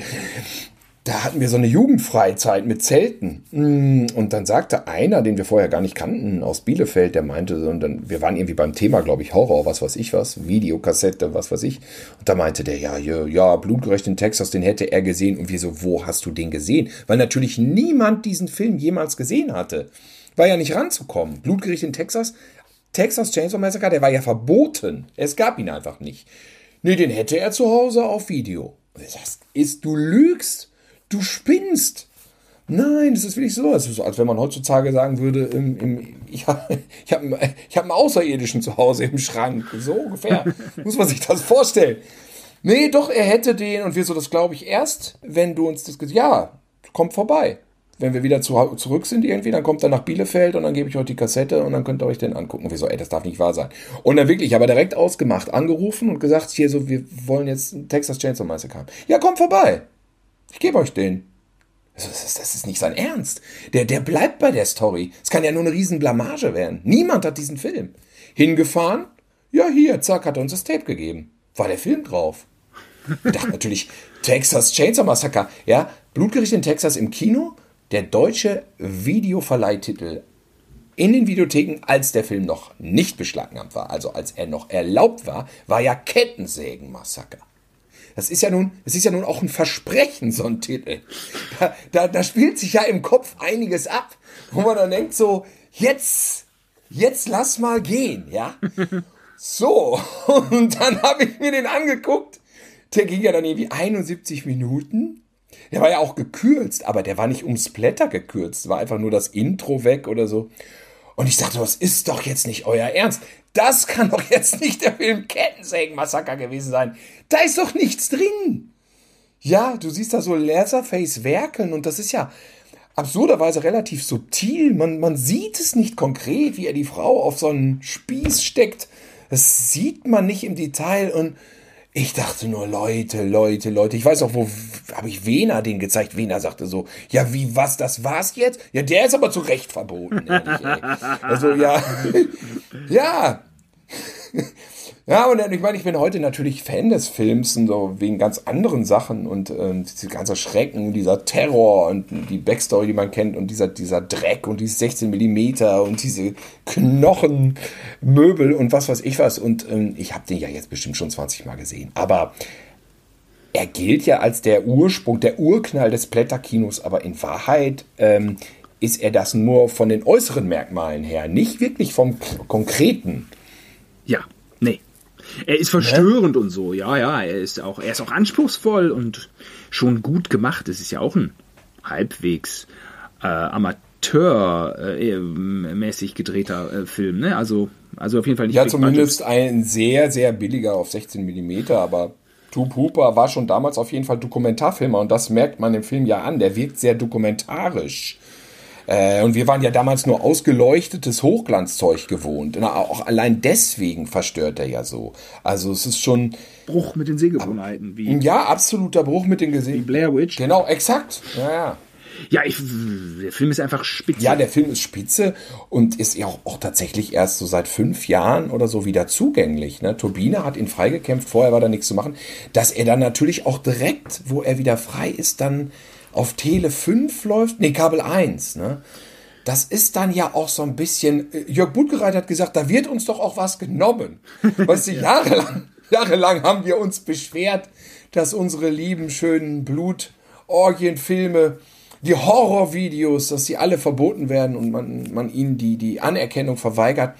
da hatten wir so eine Jugendfreizeit mit Zelten. Mm, und dann sagte einer, den wir vorher gar nicht kannten, aus Bielefeld, der meinte, und dann, wir waren irgendwie beim Thema, glaube ich, Horror, was weiß ich was, Videokassette, was weiß ich. Und da meinte der, ja, ja, ja, Blutgerecht in Texas, den hätte er gesehen. Und wir so, wo hast du den gesehen? Weil natürlich niemand diesen Film jemals gesehen hatte. War ja nicht ranzukommen. Blutgericht in Texas, Texas Chainsaw Massacre, der war ja verboten. Es gab ihn einfach nicht. Nee, den hätte er zu Hause auf Video. Sagst, ist, du lügst du spinnst. Nein, das ist wirklich so. Es ist so, als wenn man heutzutage sagen würde, im, im, <laughs> ich habe ich hab, ich hab einen Außerirdischen zu Hause im Schrank. So ungefähr. <laughs> Muss man sich das vorstellen. Nee, doch, er hätte den und wir so, das glaube ich erst, wenn du uns das Ja, kommt vorbei. Wenn wir wieder zu, zurück sind irgendwie, dann kommt er nach Bielefeld und dann gebe ich euch die Kassette und dann könnt ihr euch den angucken. Wir so, ey, das darf nicht wahr sein. Und dann wirklich, aber direkt ausgemacht, angerufen und gesagt, hier so, wir wollen jetzt einen Texas Chainsaw Massacre haben. Ja, kommt vorbei. Ich gebe euch den. Das ist, das ist nicht sein Ernst. Der, der bleibt bei der Story. Es kann ja nur eine riesen Blamage werden. Niemand hat diesen Film. Hingefahren? Ja, hier, zack, hat er uns das Tape gegeben. War der Film drauf. Ich dachte natürlich, <laughs> Texas Chainsaw Massacre. Ja, Blutgericht in Texas im Kino. Der deutsche Videoverleihtitel in den Videotheken, als der Film noch nicht beschlagnahmt war, also als er noch erlaubt war, war ja Kettensägen-Massaker. Das ist ja nun, es ist ja nun auch ein Versprechen, so ein Titel. Da, da, da spielt sich ja im Kopf einiges ab, wo man dann denkt so, jetzt, jetzt lass mal gehen, ja. So, und dann habe ich mir den angeguckt. Der ging ja dann irgendwie 71 Minuten. Der war ja auch gekürzt, aber der war nicht ums Blätter gekürzt. War einfach nur das Intro weg oder so. Und ich dachte, das ist doch jetzt nicht euer Ernst. Das kann doch jetzt nicht der Film Kettensägen-Massaker gewesen sein. Da ist doch nichts drin. Ja, du siehst da so Laserface werkeln und das ist ja absurderweise relativ subtil. Man, man sieht es nicht konkret, wie er die Frau auf so einen Spieß steckt. Das sieht man nicht im Detail und ich dachte nur, Leute, Leute, Leute. Ich weiß auch, wo habe ich Wena den gezeigt. Wena sagte so, ja, wie, was, das war's jetzt? Ja, der ist aber zu Recht verboten. Ehrlich, also, ja, <laughs> ja. Ja, und ich meine, ich bin heute natürlich Fan des Films und so wegen ganz anderen Sachen und äh, diese ganze Schrecken, dieser Terror und die Backstory, die man kennt und dieser, dieser Dreck und diese 16 Millimeter und diese Knochenmöbel und was weiß ich was. Und ähm, ich habe den ja jetzt bestimmt schon 20 Mal gesehen. Aber er gilt ja als der Ursprung, der Urknall des Blätterkinos, aber in Wahrheit ähm, ist er das nur von den äußeren Merkmalen her, nicht wirklich vom Konkreten. Ja. Er ist verstörend ja? und so, ja, ja. Er ist auch, er ist auch anspruchsvoll und schon gut gemacht. Es ist ja auch ein halbwegs äh, amateurmäßig äh, gedrehter äh, Film, ne? Also, also auf jeden Fall nicht. Ja, zumindest ein sehr, sehr billiger auf 16 Millimeter, aber Tube Hooper war schon damals auf jeden Fall Dokumentarfilmer und das merkt man im Film ja an. Der wirkt sehr dokumentarisch. Äh, und wir waren ja damals nur ausgeleuchtetes Hochglanzzeug gewohnt. Na, auch allein deswegen verstört er ja so. Also es ist schon. Bruch mit den Sehgewohnheiten. Wie ja, absoluter Bruch mit den Gesehen. Wie Blair Witch. Genau, exakt. Ja, ja. Ja, ich, der Film ist einfach spitze. Ja, der Film ist spitze und ist ja auch, auch tatsächlich erst so seit fünf Jahren oder so wieder zugänglich. Ne? Turbine hat ihn freigekämpft, vorher war da nichts zu machen. Dass er dann natürlich auch direkt, wo er wieder frei ist, dann auf Tele 5 läuft, nee, Kabel 1, ne? Das ist dann ja auch so ein bisschen, äh, Jörg Budgereit hat gesagt, da wird uns doch auch was genommen. <laughs> Weißt du, jahrelang, jahrelang haben wir uns beschwert, dass unsere lieben, schönen Blutorgienfilme, die Horrorvideos, dass sie alle verboten werden und man, man ihnen die, die Anerkennung verweigert.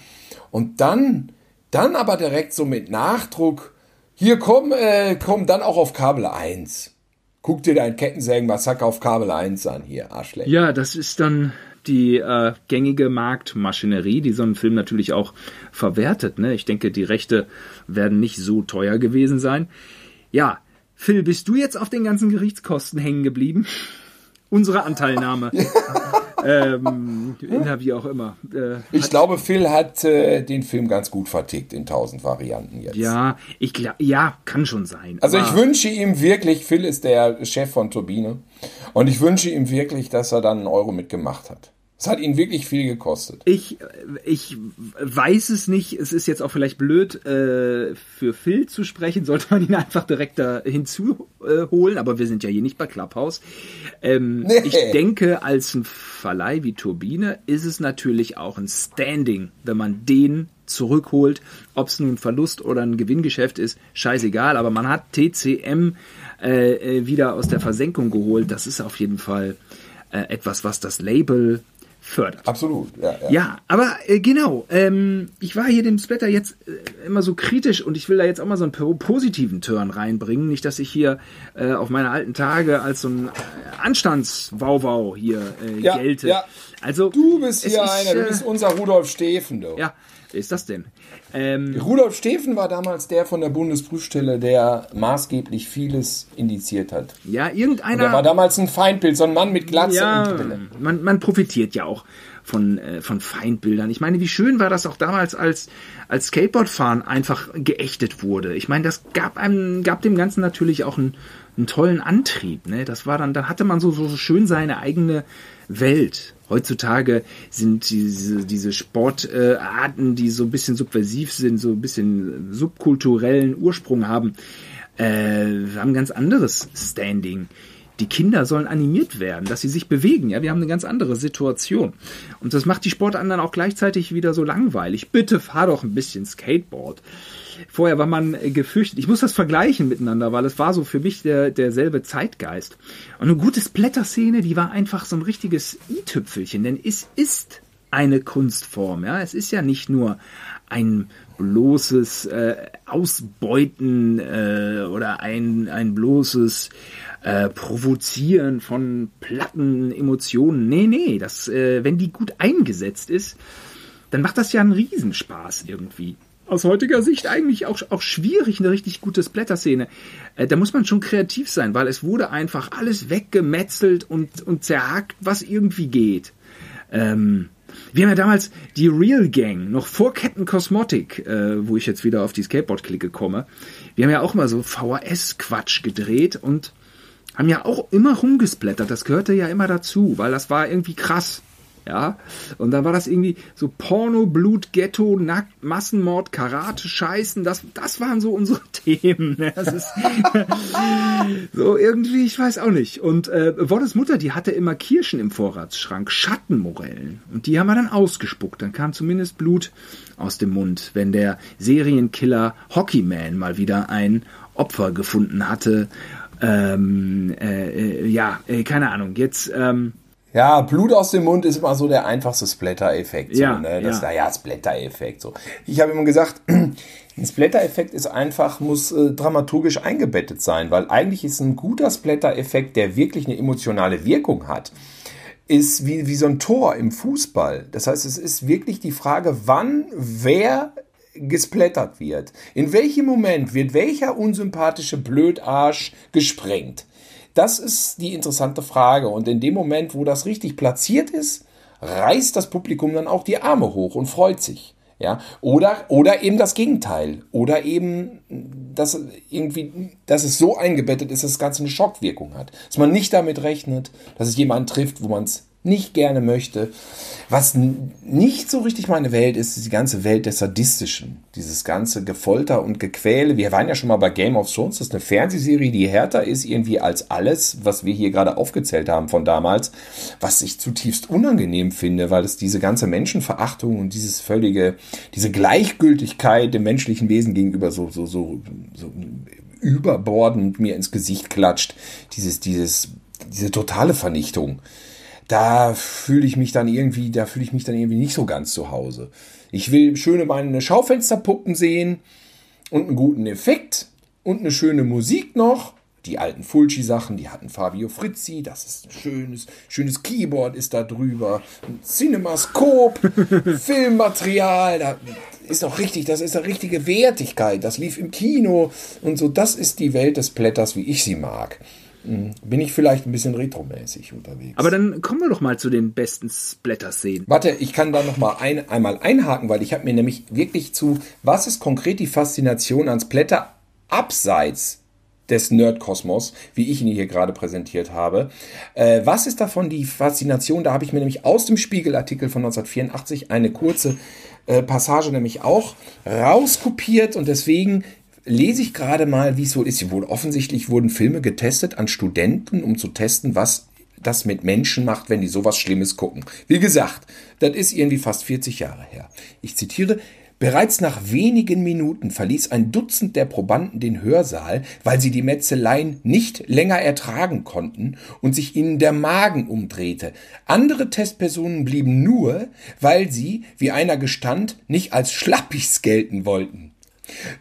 Und dann, dann aber direkt so mit Nachdruck, hier komm, äh, komm dann auch auf Kabel 1. Guck dir dein Kettensägen-Massaker auf Kabel 1 an, hier, Arschlecht. Ja, das ist dann die äh, gängige Marktmaschinerie, die so einen Film natürlich auch verwertet. Ne? Ich denke, die Rechte werden nicht so teuer gewesen sein. Ja, Phil, bist du jetzt auf den ganzen Gerichtskosten hängen geblieben? <laughs> Unsere Anteilnahme. <laughs> ähm, wie auch immer. Äh, ich glaube, Phil hat äh, den Film ganz gut vertickt in tausend Varianten jetzt. Ja, ich glaube, ja, kann schon sein. Also ich wünsche ihm wirklich, Phil ist der Chef von Turbine, und ich wünsche ihm wirklich, dass er dann einen Euro mitgemacht hat. Es hat ihn wirklich viel gekostet. Ich, ich weiß es nicht. Es ist jetzt auch vielleicht blöd, äh, für Phil zu sprechen. Sollte man ihn einfach direkt da hinzuholen. Aber wir sind ja hier nicht bei Clubhouse. Ähm, nee. Ich denke, als ein Verleih wie Turbine ist es natürlich auch ein Standing, wenn man den zurückholt. Ob es nun ein Verlust oder ein Gewinngeschäft ist, scheißegal. Aber man hat TCM äh, äh, wieder aus der Versenkung geholt. Das ist auf jeden Fall äh, etwas, was das Label fördert. Absolut, ja. Ja, ja aber äh, genau, ähm, ich war hier dem Splatter jetzt äh, immer so kritisch und ich will da jetzt auch mal so einen positiven Turn reinbringen. Nicht, dass ich hier äh, auf meine alten Tage als so ein äh, Anstandswauwau hier äh, ja, gelte. Ja. Also, du bist hier ist, einer, du bist unser Rudolf Steffen, du. Ja, Wer ist das denn? Ähm, Rudolf Steffen war damals der von der Bundesprüfstelle, der maßgeblich vieles indiziert hat. Ja, irgendeiner. Der war damals ein Feindbild, so ein Mann mit Glatze ja, und Brille. Man, man profitiert ja auch von, äh, von Feindbildern. Ich meine, wie schön war das auch damals, als, als Skateboardfahren einfach geächtet wurde. Ich meine, das gab einem, gab dem Ganzen natürlich auch einen, einen tollen Antrieb. Ne? Das war dann, da hatte man so, so schön seine eigene Welt. Heutzutage sind diese, diese Sportarten, die so ein bisschen subversiv sind, so ein bisschen subkulturellen Ursprung haben, äh, haben ganz anderes Standing. Die Kinder sollen animiert werden, dass sie sich bewegen. Ja, wir haben eine ganz andere Situation. Und das macht die Sportarten dann auch gleichzeitig wieder so langweilig. Bitte fahr doch ein bisschen Skateboard. Vorher war man äh, gefürchtet. Ich muss das vergleichen miteinander, weil es war so für mich der, derselbe Zeitgeist. Und eine gute Splatter-Szene, die war einfach so ein richtiges i-Tüpfelchen, denn es ist eine Kunstform. Ja, es ist ja nicht nur ein bloßes äh, Ausbeuten äh, oder ein, ein bloßes äh, Provozieren von platten Emotionen. Nee, nee, das, äh, wenn die gut eingesetzt ist, dann macht das ja einen Riesenspaß irgendwie. Aus heutiger Sicht eigentlich auch, auch schwierig, eine richtig gute Splatter-Szene. Äh, da muss man schon kreativ sein, weil es wurde einfach alles weggemetzelt und, und zerhackt, was irgendwie geht. Ähm, wir haben ja damals die Real Gang, noch vor Captain Cosmotic, äh, wo ich jetzt wieder auf die Skateboard-Klicke komme. Wir haben ja auch mal so VHS-Quatsch gedreht und haben ja auch immer rumgesplättert. Das gehörte ja immer dazu, weil das war irgendwie krass. Ja, und dann war das irgendwie so Porno, Blut, Ghetto, Nackt, Massenmord, Karate, Scheißen, das, das waren so unsere <laughs> Themen. Ne? Das ist <laughs> so irgendwie, ich weiß auch nicht. Und äh, Woddes Mutter, die hatte immer Kirschen im Vorratsschrank, Schattenmorellen. Und die haben wir dann ausgespuckt. Dann kam zumindest Blut aus dem Mund, wenn der Serienkiller Hockeyman mal wieder ein Opfer gefunden hatte. Ähm, äh, äh ja, äh, keine Ahnung. Jetzt ähm, ja, Blut aus dem Mund ist immer so der einfachste Splatter-Effekt. So, ja, ne? Das, ja. ja, Splatter-Effekt. So. Ich habe immer gesagt, <clears throat> ein Splatter-Effekt ist einfach, muss äh, dramaturgisch eingebettet sein, weil eigentlich ist ein guter Splatter-Effekt, der wirklich eine emotionale Wirkung hat, ist wie, wie so ein Tor im Fußball. Das heißt, es ist wirklich die Frage, wann wer gesplättert wird. In welchem Moment wird welcher unsympathische Blödarsch gesprengt? Das ist die interessante Frage. Und in dem Moment, wo das richtig platziert ist, reißt das Publikum dann auch die Arme hoch und freut sich. Ja, oder, oder eben das Gegenteil. Oder eben, dass irgendwie, dass es so eingebettet ist, dass das Ganze eine Schockwirkung hat. Dass man nicht damit rechnet, dass es jemanden trifft, wo man es nicht gerne möchte. Was nicht so richtig meine Welt ist, ist die ganze Welt des Sadistischen. Dieses ganze Gefolter und Gequäle. Wir waren ja schon mal bei Game of Thrones. Das ist eine Fernsehserie, die härter ist irgendwie als alles, was wir hier gerade aufgezählt haben von damals. Was ich zutiefst unangenehm finde, weil es diese ganze Menschenverachtung und dieses völlige, diese Gleichgültigkeit dem menschlichen Wesen gegenüber so, so, so, so überbordend mir ins Gesicht klatscht. Dieses, dieses, diese totale Vernichtung da fühle ich mich dann irgendwie, da fühle ich mich dann irgendwie nicht so ganz zu Hause. Ich will schöne meine Schaufensterpuppen sehen und einen guten Effekt und eine schöne Musik noch. Die alten Fulci-Sachen, die hatten Fabio Frizzi, das ist ein schönes, schönes Keyboard ist da drüber, ein Cinemascope, <laughs> Filmmaterial, da ist doch richtig, das ist eine richtige Wertigkeit, das lief im Kino und so, das ist die Welt des Plätters, wie ich sie mag. Hm, bin ich vielleicht ein bisschen retromäßig unterwegs. Aber dann kommen wir doch mal zu den besten Splatter-Szenen. Warte, ich kann da noch mal ein, einmal einhaken, weil ich habe mir nämlich wirklich zu, was ist konkret die Faszination an Splatter abseits des Nerdkosmos, wie ich ihn hier gerade präsentiert habe. Äh, was ist davon die Faszination? Da habe ich mir nämlich aus dem Spiegelartikel von 1984 eine kurze äh, Passage nämlich auch rauskopiert und deswegen lese ich gerade mal, wie es wohl ist. Wohl offensichtlich wurden Filme getestet an Studenten, um zu testen, was das mit Menschen macht, wenn die sowas Schlimmes gucken. Wie gesagt, das ist irgendwie fast 40 Jahre her. Ich zitiere, Bereits nach wenigen Minuten verließ ein Dutzend der Probanden den Hörsaal, weil sie die Metzeleien nicht länger ertragen konnten und sich ihnen der Magen umdrehte. Andere Testpersonen blieben nur, weil sie, wie einer gestand, nicht als Schlappis gelten wollten.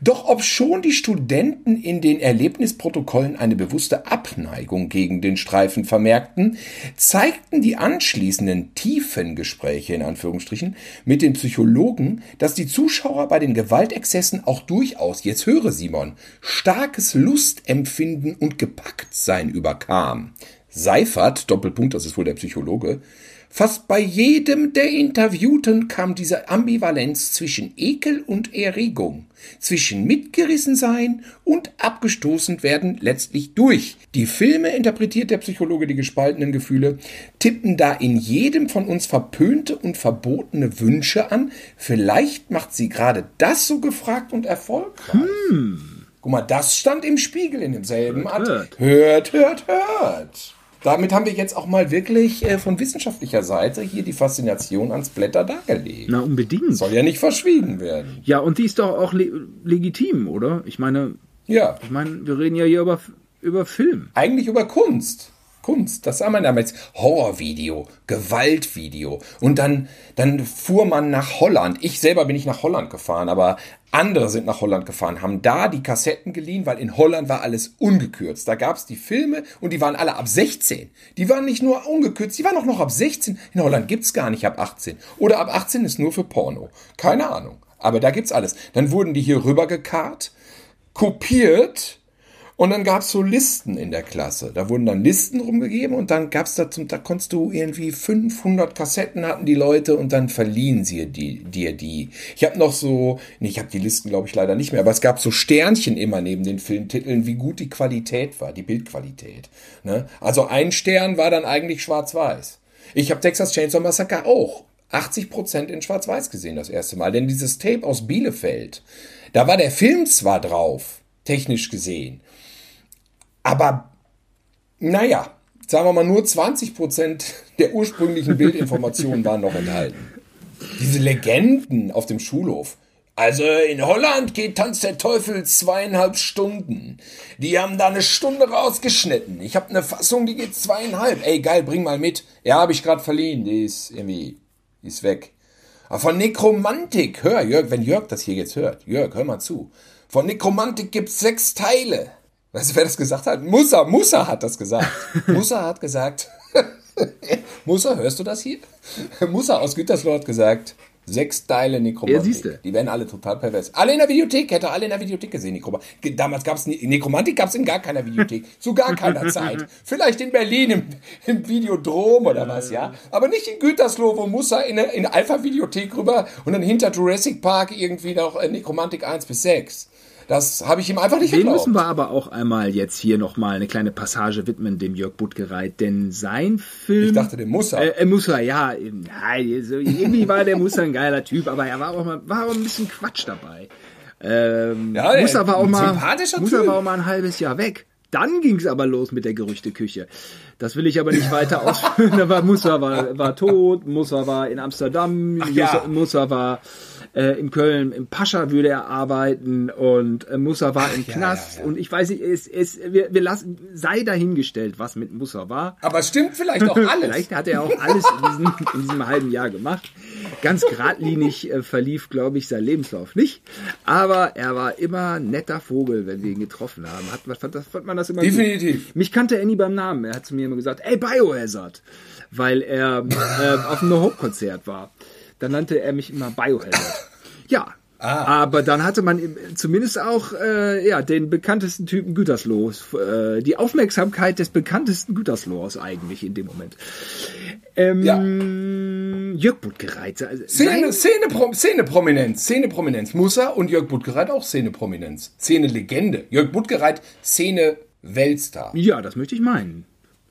Doch obschon die Studenten in den Erlebnisprotokollen eine bewusste Abneigung gegen den Streifen vermerkten, zeigten die anschließenden tiefen Gespräche in Anführungsstrichen mit den Psychologen, dass die Zuschauer bei den Gewaltexzessen auch durchaus, jetzt höre Simon, starkes Lustempfinden und Gepacktsein überkam. Seifert, Doppelpunkt, das ist wohl der Psychologe, Fast bei jedem der Interviewten kam diese Ambivalenz zwischen Ekel und Erregung, zwischen Mitgerissensein und abgestoßen werden letztlich durch. Die Filme, interpretiert der Psychologe die gespaltenen Gefühle, tippen da in jedem von uns verpönte und verbotene Wünsche an. Vielleicht macht sie gerade das so gefragt und erfolgreich. Hm. Guck mal, das stand im Spiegel in demselben Hört, hört, hört. hört damit haben wir jetzt auch mal wirklich äh, von wissenschaftlicher Seite hier die Faszination ans Blätter dargelegt. Na, unbedingt. Soll ja nicht verschwiegen werden. Ja, und die ist doch auch le legitim, oder? Ich meine, ja. Ich meine, wir reden ja hier über, über Film. Eigentlich über Kunst. Kunst. Das sah man damals. Horrorvideo, Gewaltvideo. Und dann, dann fuhr man nach Holland. Ich selber bin nicht nach Holland gefahren, aber andere sind nach Holland gefahren, haben da die Kassetten geliehen, weil in Holland war alles ungekürzt. Da gab's die Filme und die waren alle ab 16. Die waren nicht nur ungekürzt, die waren auch noch ab 16. In Holland gibt's gar nicht ab 18. Oder ab 18 ist nur für Porno. Keine Ahnung. Aber da gibt's alles. Dann wurden die hier rübergekarrt, kopiert und dann gab's so Listen in der Klasse. Da wurden dann Listen rumgegeben und dann gab's da zum, da konntest du irgendwie 500 Kassetten hatten die Leute und dann verliehen sie die, dir die. Ich habe noch so, nee, ich habe die Listen glaube ich leider nicht mehr, aber es gab so Sternchen immer neben den Filmtiteln, wie gut die Qualität war, die Bildqualität. Ne? Also ein Stern war dann eigentlich schwarz-weiß. Ich habe Texas Chainsaw Massacre auch 80% in Schwarz-Weiß gesehen das erste Mal. Denn dieses Tape aus Bielefeld, da war der Film zwar drauf, technisch gesehen, aber naja, sagen wir mal, nur 20% der ursprünglichen Bildinformationen waren noch enthalten. Diese Legenden auf dem Schulhof. Also in Holland geht Tanz der Teufel zweieinhalb Stunden. Die haben da eine Stunde rausgeschnitten. Ich habe eine Fassung, die geht zweieinhalb. Ey, geil, bring mal mit. Ja, habe ich gerade verliehen. Die ist irgendwie, die ist weg. Aber von Nekromantik, hör, Jörg, wenn Jörg das hier jetzt hört, Jörg, hör mal zu. Von Nekromantik gibt's sechs Teile. Weißt du, wer das gesagt hat? Musa, Musa hat das gesagt. <laughs> Musa hat gesagt, <laughs> Musa, hörst du das hier? Musa aus Gütersloh hat gesagt, sechs Teile Nekromantik. Ja, siehste. Die werden alle total pervers. Alle in der Videothek, hätte alle in der Videothek gesehen, Nekromantik. Damals gab's es Nekromantik gab's in gar keiner Videothek, <laughs> zu gar keiner Zeit. Vielleicht in Berlin im, im Videodrom oder was, ja. Aber nicht in Gütersloh, wo Musa in eine, in Alpha-Videothek rüber und dann hinter Jurassic Park irgendwie noch äh, Nekromantik 1 bis 6. Das habe ich ihm einfach nicht Den geglaubt. müssen wir aber auch einmal jetzt hier nochmal eine kleine Passage widmen, dem Jörg Buttgereit, denn sein Film... Ich dachte, dem Musa. Äh, äh, Musa, ja. Nein, so, irgendwie war der Musa ein geiler Typ, aber er war auch mal war auch ein bisschen Quatsch dabei. Ähm, Ja, Musa war auch mal Typ. war auch mal ein halbes Jahr weg. Dann ging es aber los mit der Gerüchteküche. Das will ich aber nicht weiter <laughs> ausführen. Da war Musa war, war tot, Musa war in Amsterdam, ja. Musa, Musa war äh, in Köln, im Pascha würde er arbeiten und äh, Musa war im ja, Knast ja, ja. und ich weiß nicht, es, es, wir, wir lassen, sei dahingestellt, was mit Musa war. Aber stimmt vielleicht auch <laughs> alles. Vielleicht hat er auch alles in diesem, in diesem halben Jahr gemacht. Ganz geradlinig äh, verlief, glaube ich, sein Lebenslauf nicht. Aber er war immer ein netter Vogel, wenn wir ihn getroffen haben. Hat, man- fand, das, fand man das immer Definitiv. Gut. Mich kannte er nie beim Namen. Er hat zu mir immer gesagt, ey, Biohazard. Weil er äh, auf einem No-Hope-Konzert war. Dann nannte er mich immer Biohazard. Ja. Aber dann hatte man zumindest auch äh, ja, den bekanntesten Typen Güterslohs, äh, die Aufmerksamkeit des bekanntesten Güterslohs eigentlich in dem Moment. Ähm, Ja. Jörg Buttgereit. also Szene, Szene, Pro, Szene Prominenz, Szene Prominenz. Musa und Jörg Buttgereit auch Szene Prominenz. Szene Legende. Jörg Buttgereit, Szene Weltstar. Ja, das möchte ich meinen.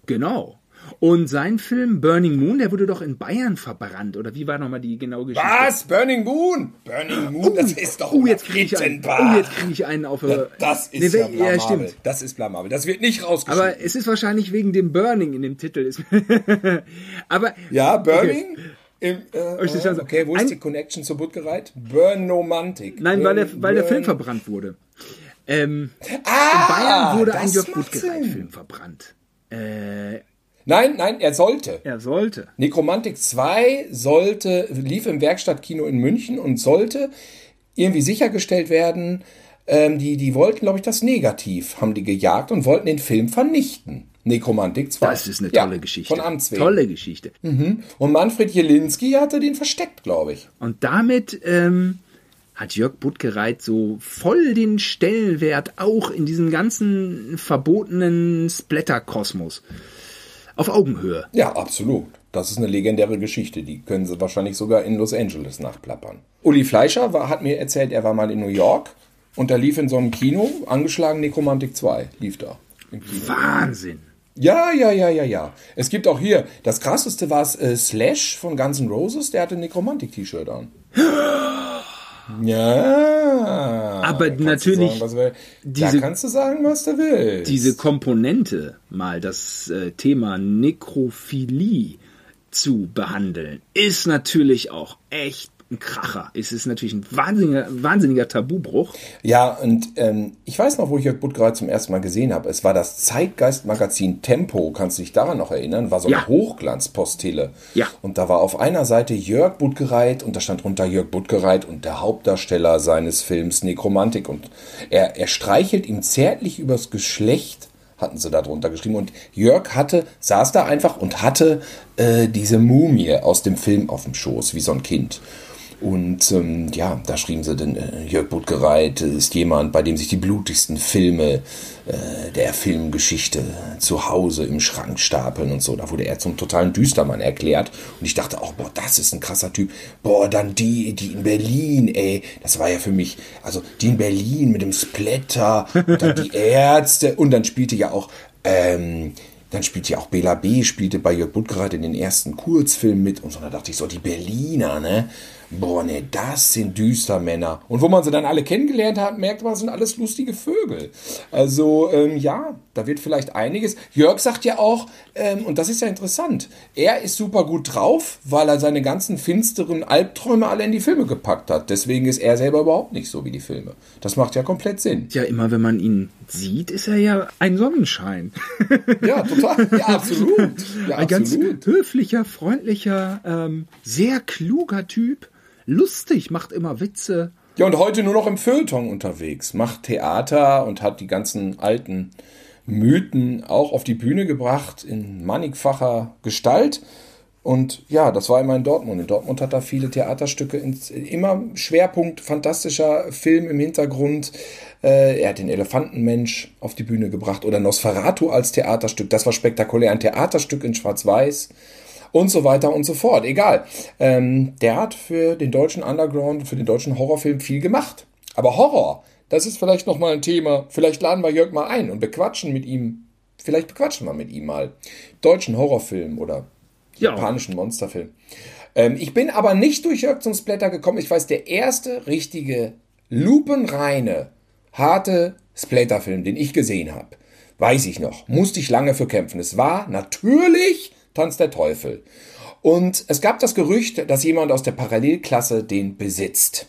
Genau. Und sein Film Burning Moon, der wurde doch in Bayern verbrannt. Oder wie war nochmal die genaue Geschichte? Was? Burning Moon? Burning Moon, das ist doch Oh, jetzt kriege ich, einen- oh, jetzt krieg ich einen auf... äh, Das ist Nee, ja blamabel. ja, stimmt. Das ist blamabel. Das wird nicht rausgeschnitten. Aber es ist wahrscheinlich wegen dem Burning in dem Titel. <laughs> Aber ja, Burning. Im, äh, verstehe. okay, wo ist Ein- die Connection zu Buttgereit? Burnomantik. Nein, weil der, Burn- weil der Burn- Film verbrannt wurde. Ähm, Ah, in Bayern wurde ein Jörg Buttgereit-Film verbrannt. Äh, Nein, nein, er sollte. er sollte. Nekromantik 2 sollte, lief im Werkstattkino in München und sollte irgendwie sichergestellt werden. Ähm, die, die wollten, glaube ich, das Negativ haben die gejagt und wollten den Film vernichten. Nekromantik 2. Das ist eine Ja, tolle Geschichte. Von Amts wegen. Tolle Geschichte. Und Manfred Jelinski hatte den versteckt, glaube ich. Und damit ähm, hat Jörg Buttgereit so voll den Stellenwert auch in diesem ganzen verbotenen Splatter-Kosmos. Auf Augenhöhe. Ja, absolut. Das ist eine legendäre Geschichte. Die können sie wahrscheinlich sogar in Los Angeles nachplappern. Uli Fleischer war, hat mir erzählt, er war mal in New York und da lief in so einem Kino, angeschlagen Nekromantik 2, lief da. Wahnsinn. Ja, ja, ja, ja, ja. Es gibt auch hier, das krasseste war es äh, Slash von Guns N' Roses, der hatte ein Nekromantik-T-Shirt an. <gasps> Ja. Aber natürlich sagen, diese- da kannst du sagen, was du willst. Diese Komponente, mal das äh, Thema Nekrophilie zu behandeln, ist natürlich auch echt ein Kracher. Es ist natürlich ein wahnsinniger, wahnsinniger Tabubruch. Ja, und ähm, ich weiß noch, wo ich Jörg Buttgereit zum ersten Mal gesehen habe. Es war das Zeitgeist-Magazin Tempo. Kannst du dich daran noch erinnern? War so eine Ja. Hochglanzpostille. Ja. Und da war auf einer Seite Jörg Buttgereit und da stand drunter Jörg Buttgereit und der Hauptdarsteller seines Films Nekromantik. Und er, er streichelt ihm zärtlich übers Geschlecht hatten sie da drunter geschrieben. Und Jörg hatte, saß da einfach und hatte äh, diese Mumie aus dem Film auf dem Schoß, wie so ein Kind. Und ähm, ja, da schrieben sie dann, äh, Jörg Buttgereit ist jemand, bei dem sich die blutigsten Filme äh, der Filmgeschichte zu Hause im Schrank stapeln und so. Da wurde er zum totalen Düstermann erklärt. Und ich dachte auch, boah, das ist ein krasser Typ. Boah, dann die, die in Berlin, ey. Das war ja für mich, also die in Berlin mit dem Splatter dann die <laughs> Ärzte. Und dann spielte ja auch, ähm, dann spielte ja auch Bela B. spielte bei Jörg Buttgereit in den ersten Kurzfilmen mit und so. Da dachte ich so, die Berliner, ne? Boah, ne, das sind Düstermänner. Und wo man sie dann alle kennengelernt hat, merkt man, sind alles lustige Vögel. Also, ähm, ja, da wird vielleicht einiges. Jörg sagt ja auch, ähm, und das ist ja interessant, er ist super gut drauf, weil er seine ganzen finsteren Albträume alle in die Filme gepackt hat. Deswegen ist er selber überhaupt nicht so wie die Filme. Das macht ja komplett Sinn. Ja, immer wenn man ihn sieht, ist er ja ein Sonnenschein. <laughs> Ja, total. Ja, absolut. Ja, ein ganz absolut. höflicher, freundlicher, ähm, sehr kluger Typ. Lustig, macht immer Witze. Ja, und heute nur noch im Feuilleton unterwegs. Macht Theater und hat die ganzen alten Mythen auch auf die Bühne gebracht in mannigfacher Gestalt. Und ja, das war immer in Dortmund. In Dortmund hat er viele Theaterstücke, ins, immer Schwerpunkt, fantastischer Film im Hintergrund. Äh, er hat den Elefantenmensch auf die Bühne gebracht oder Nosferatu als Theaterstück. Das war spektakulär. Ein Theaterstück in Schwarz-Weiß und so weiter und so fort. Egal. Ähm, der hat für den deutschen Underground, für den deutschen Horrorfilm viel gemacht. Aber Horror, das ist vielleicht nochmal ein Thema. Vielleicht laden wir Jörg mal ein und bequatschen mit ihm. Vielleicht bequatschen wir mit ihm mal. Deutschen Horrorfilm oder Ja. japanischen Monsterfilm. Ähm, ich bin aber nicht durch Jörg zum Splatter gekommen. Ich weiß, der erste richtige, lupenreine, harte Splatterfilm, den ich gesehen habe, weiß ich noch, musste ich lange für kämpfen. Es war natürlich Tanz der Teufel. Und es gab das Gerücht, dass jemand aus der Parallelklasse den besitzt.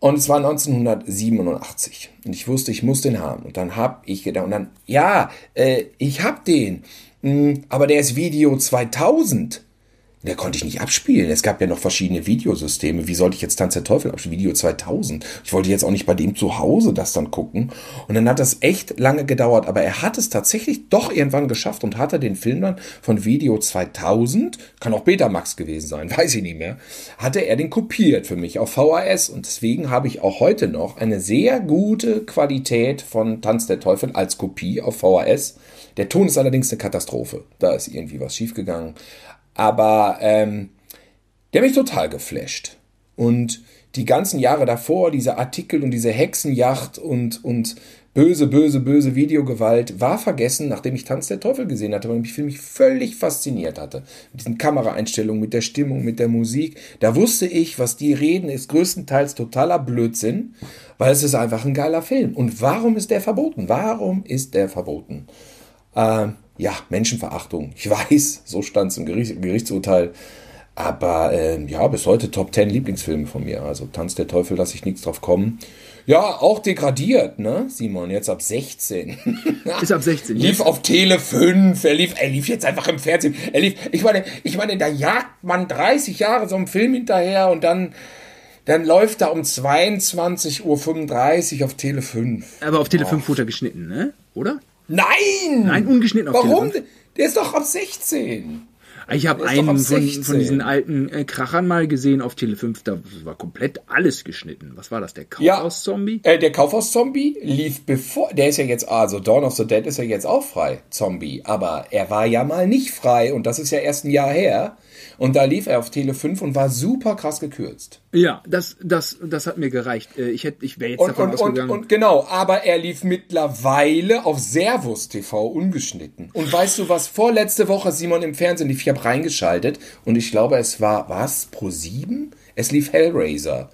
Und es war 1987. Und ich wusste, ich muss den haben. Und dann hab ich gedacht, und dann, ja, äh, ich hab den. Mm, Aber der ist Video 2000. Der konnte ich nicht abspielen. Es gab ja noch verschiedene Videosysteme. Wie sollte ich jetzt Tanz der Teufel abspielen? Video 2000. Ich wollte jetzt auch nicht bei dem zu Hause das dann gucken. Und dann hat das echt lange gedauert. Aber er hat es tatsächlich doch irgendwann geschafft und hatte den Film dann von Video 2000, kann auch Betamax gewesen sein, <laughs> weiß ich nicht mehr, hatte er den kopiert für mich auf VHS. Und deswegen habe ich auch heute noch eine sehr gute Qualität von Tanz der Teufel als Kopie auf VHS. Der Ton ist allerdings eine Katastrophe. Da ist irgendwie was schiefgegangen. Aber ähm, der hat mich total geflasht. Und die ganzen Jahre davor, diese Artikel und diese Hexenjacht und, und böse, böse, böse Videogewalt war vergessen, nachdem ich Tanz der Teufel gesehen hatte, weil mich Film mich völlig fasziniert hatte. Mit diesen Kameraeinstellungen, mit der Stimmung, mit der Musik. Da wusste ich, was die reden, ist größtenteils totaler Blödsinn, weil es ist einfach ein geiler Film. Und warum ist der verboten? Warum ist der verboten? Ähm, ja, Menschenverachtung. Ich <laughs> weiß, so stand es im Gericht, Gerichtsurteil. Aber ähm, ja, bis heute Top 10 Lieblingsfilme von mir. Also Tanz der Teufel lasse ich nichts drauf kommen. Ja, auch degradiert, ne, Simon? Jetzt ab 16. <laughs> Ist ab 16. lief auf Tele 5. Er lief, er lief jetzt einfach im Fernsehen. Er lief, ich meine, ich meine, da jagt man 30 Jahre so einem Film hinterher und dann, dann läuft er um 22.35 Uhr auf Tele 5. Aber auf Tele 5 wurde er geschnitten, ne? Oder? Nein! Nein, ungeschnitten auf Warum? Tele 5. Der ist doch ab 16. Ich habe einen von, 16. von diesen alten äh, Krachern mal gesehen auf Tele 5. Da war komplett alles geschnitten. Was war das? Der Ja. Kaufhaus-Zombie? Äh, der Kaufhaus-Zombie lief bevor. Der ist ja jetzt, also Dawn of the Dead ist ja jetzt auch frei, Zombie. Aber er war ja mal nicht frei und das ist ja erst ein Jahr her. Und da lief er auf Tele 5 und war super krass gekürzt. Ja, das, das, das hat mir gereicht. Äh, Ich, hätte, ich wäre jetzt Und, davon und, und, ausgegangen. und genau, aber er lief mittlerweile auf Servus TV ungeschnitten. Und weißt du was, vorletzte Woche Simon im Fernsehen lief, ich habe reingeschaltet und ich glaube, es war, was, Pro 7? Es lief Hellraiser.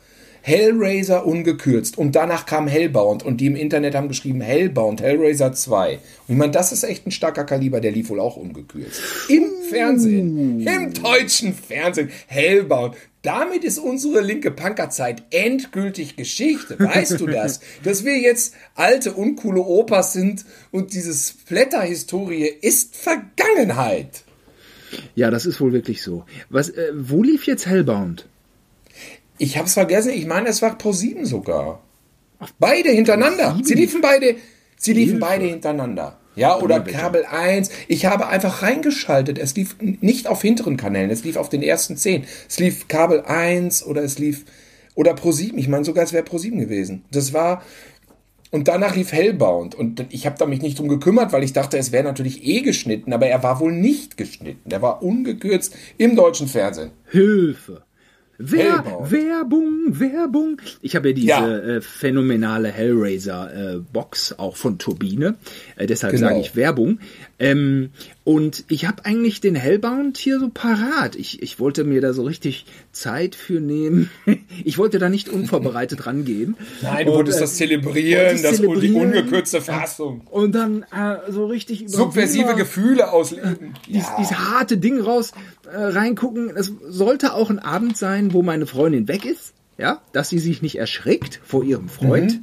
Hellraiser ungekürzt und danach kam Hellbound und die im Internet haben geschrieben Hellbound, Hellraiser 2. Und ich meine, das ist echt ein starker Kaliber, der lief wohl auch ungekürzt. Im Fernsehen, im deutschen Fernsehen, Hellbound. damit ist unsere linke Punkerzeit endgültig Geschichte. Weißt du <laughs> das? Dass wir jetzt alte, uncoole Opas sind und diese Splatter-Historie ist Vergangenheit. Ja, das ist wohl wirklich so. Was, äh, wo lief jetzt Hellbound? Ich hab's vergessen, ich meine, es war Pro 7 sogar. Beide hintereinander. Sie liefen beide, sie liefen beide hintereinander. Ja, oder. Kabel 1. Ich habe einfach reingeschaltet. Es lief nicht auf hinteren Kanälen, es lief auf den ersten 10. Es lief Kabel 1 oder es lief, oder Pro 7. Ich meine sogar, es wäre Pro 7 gewesen. Das war, und danach lief Hellbound. Und ich habe da mich nicht drum gekümmert, weil ich dachte, es wäre natürlich eh geschnitten, aber er war wohl nicht geschnitten. Der war ungekürzt im deutschen Fernsehen. Hilfe. Wer, Hellbound. Werbung, Werbung. Ich habe ja diese Ja. Äh, phänomenale Hellraiser-Box auch von Turbine. Äh, deshalb Genau. sage ich Werbung. Ähm, und ich habe eigentlich den Hellbound hier so parat. Ich, ich wollte mir da so richtig Zeit für nehmen. <laughs> Ich wollte da nicht unvorbereitet rangehen. Nein, du Und, wolltest äh, das zelebrieren, wolltest das die zelebrieren. ungekürzte Fassung. Und dann äh, so richtig über Subversive Gefühle ausleben. dies, dieses harte Ding raus äh, reingucken. Es sollte auch ein Abend sein, wo meine Freundin weg ist. Ja, dass sie sich nicht erschrickt vor ihrem Freund.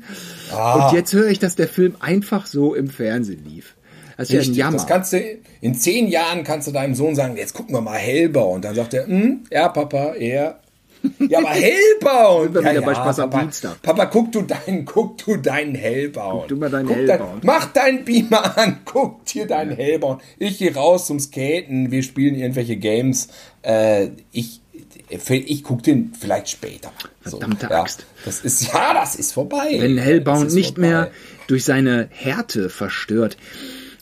Ah. Und jetzt höre ich, dass der Film einfach so im Fernsehen lief. Das ist ja ein Richtig, Jammer. das kannst du, in zehn Jahren kannst du deinem Sohn sagen, jetzt gucken wir mal Hellbound. Und dann sagt er, hm, ja, Papa, ja. Ja, aber Hellbound! Sind wir ja, wieder ja, bei Spaß am Papa, Dienstag. Papa, guck du deinen, guck du deinen Hellbound. Guck du mal deinen Guck Hellbound. Dein, mach deinen Beamer an, <laughs> guck dir deinen Hellbound. Ich gehe raus zum Skaten, wir spielen irgendwelche Games. Äh, ich, ich guck den vielleicht später. Verdammte ja, Axt. Das ist, ja, das ist vorbei. Wenn Hellbound nicht vorbei. mehr durch seine Härte verstört.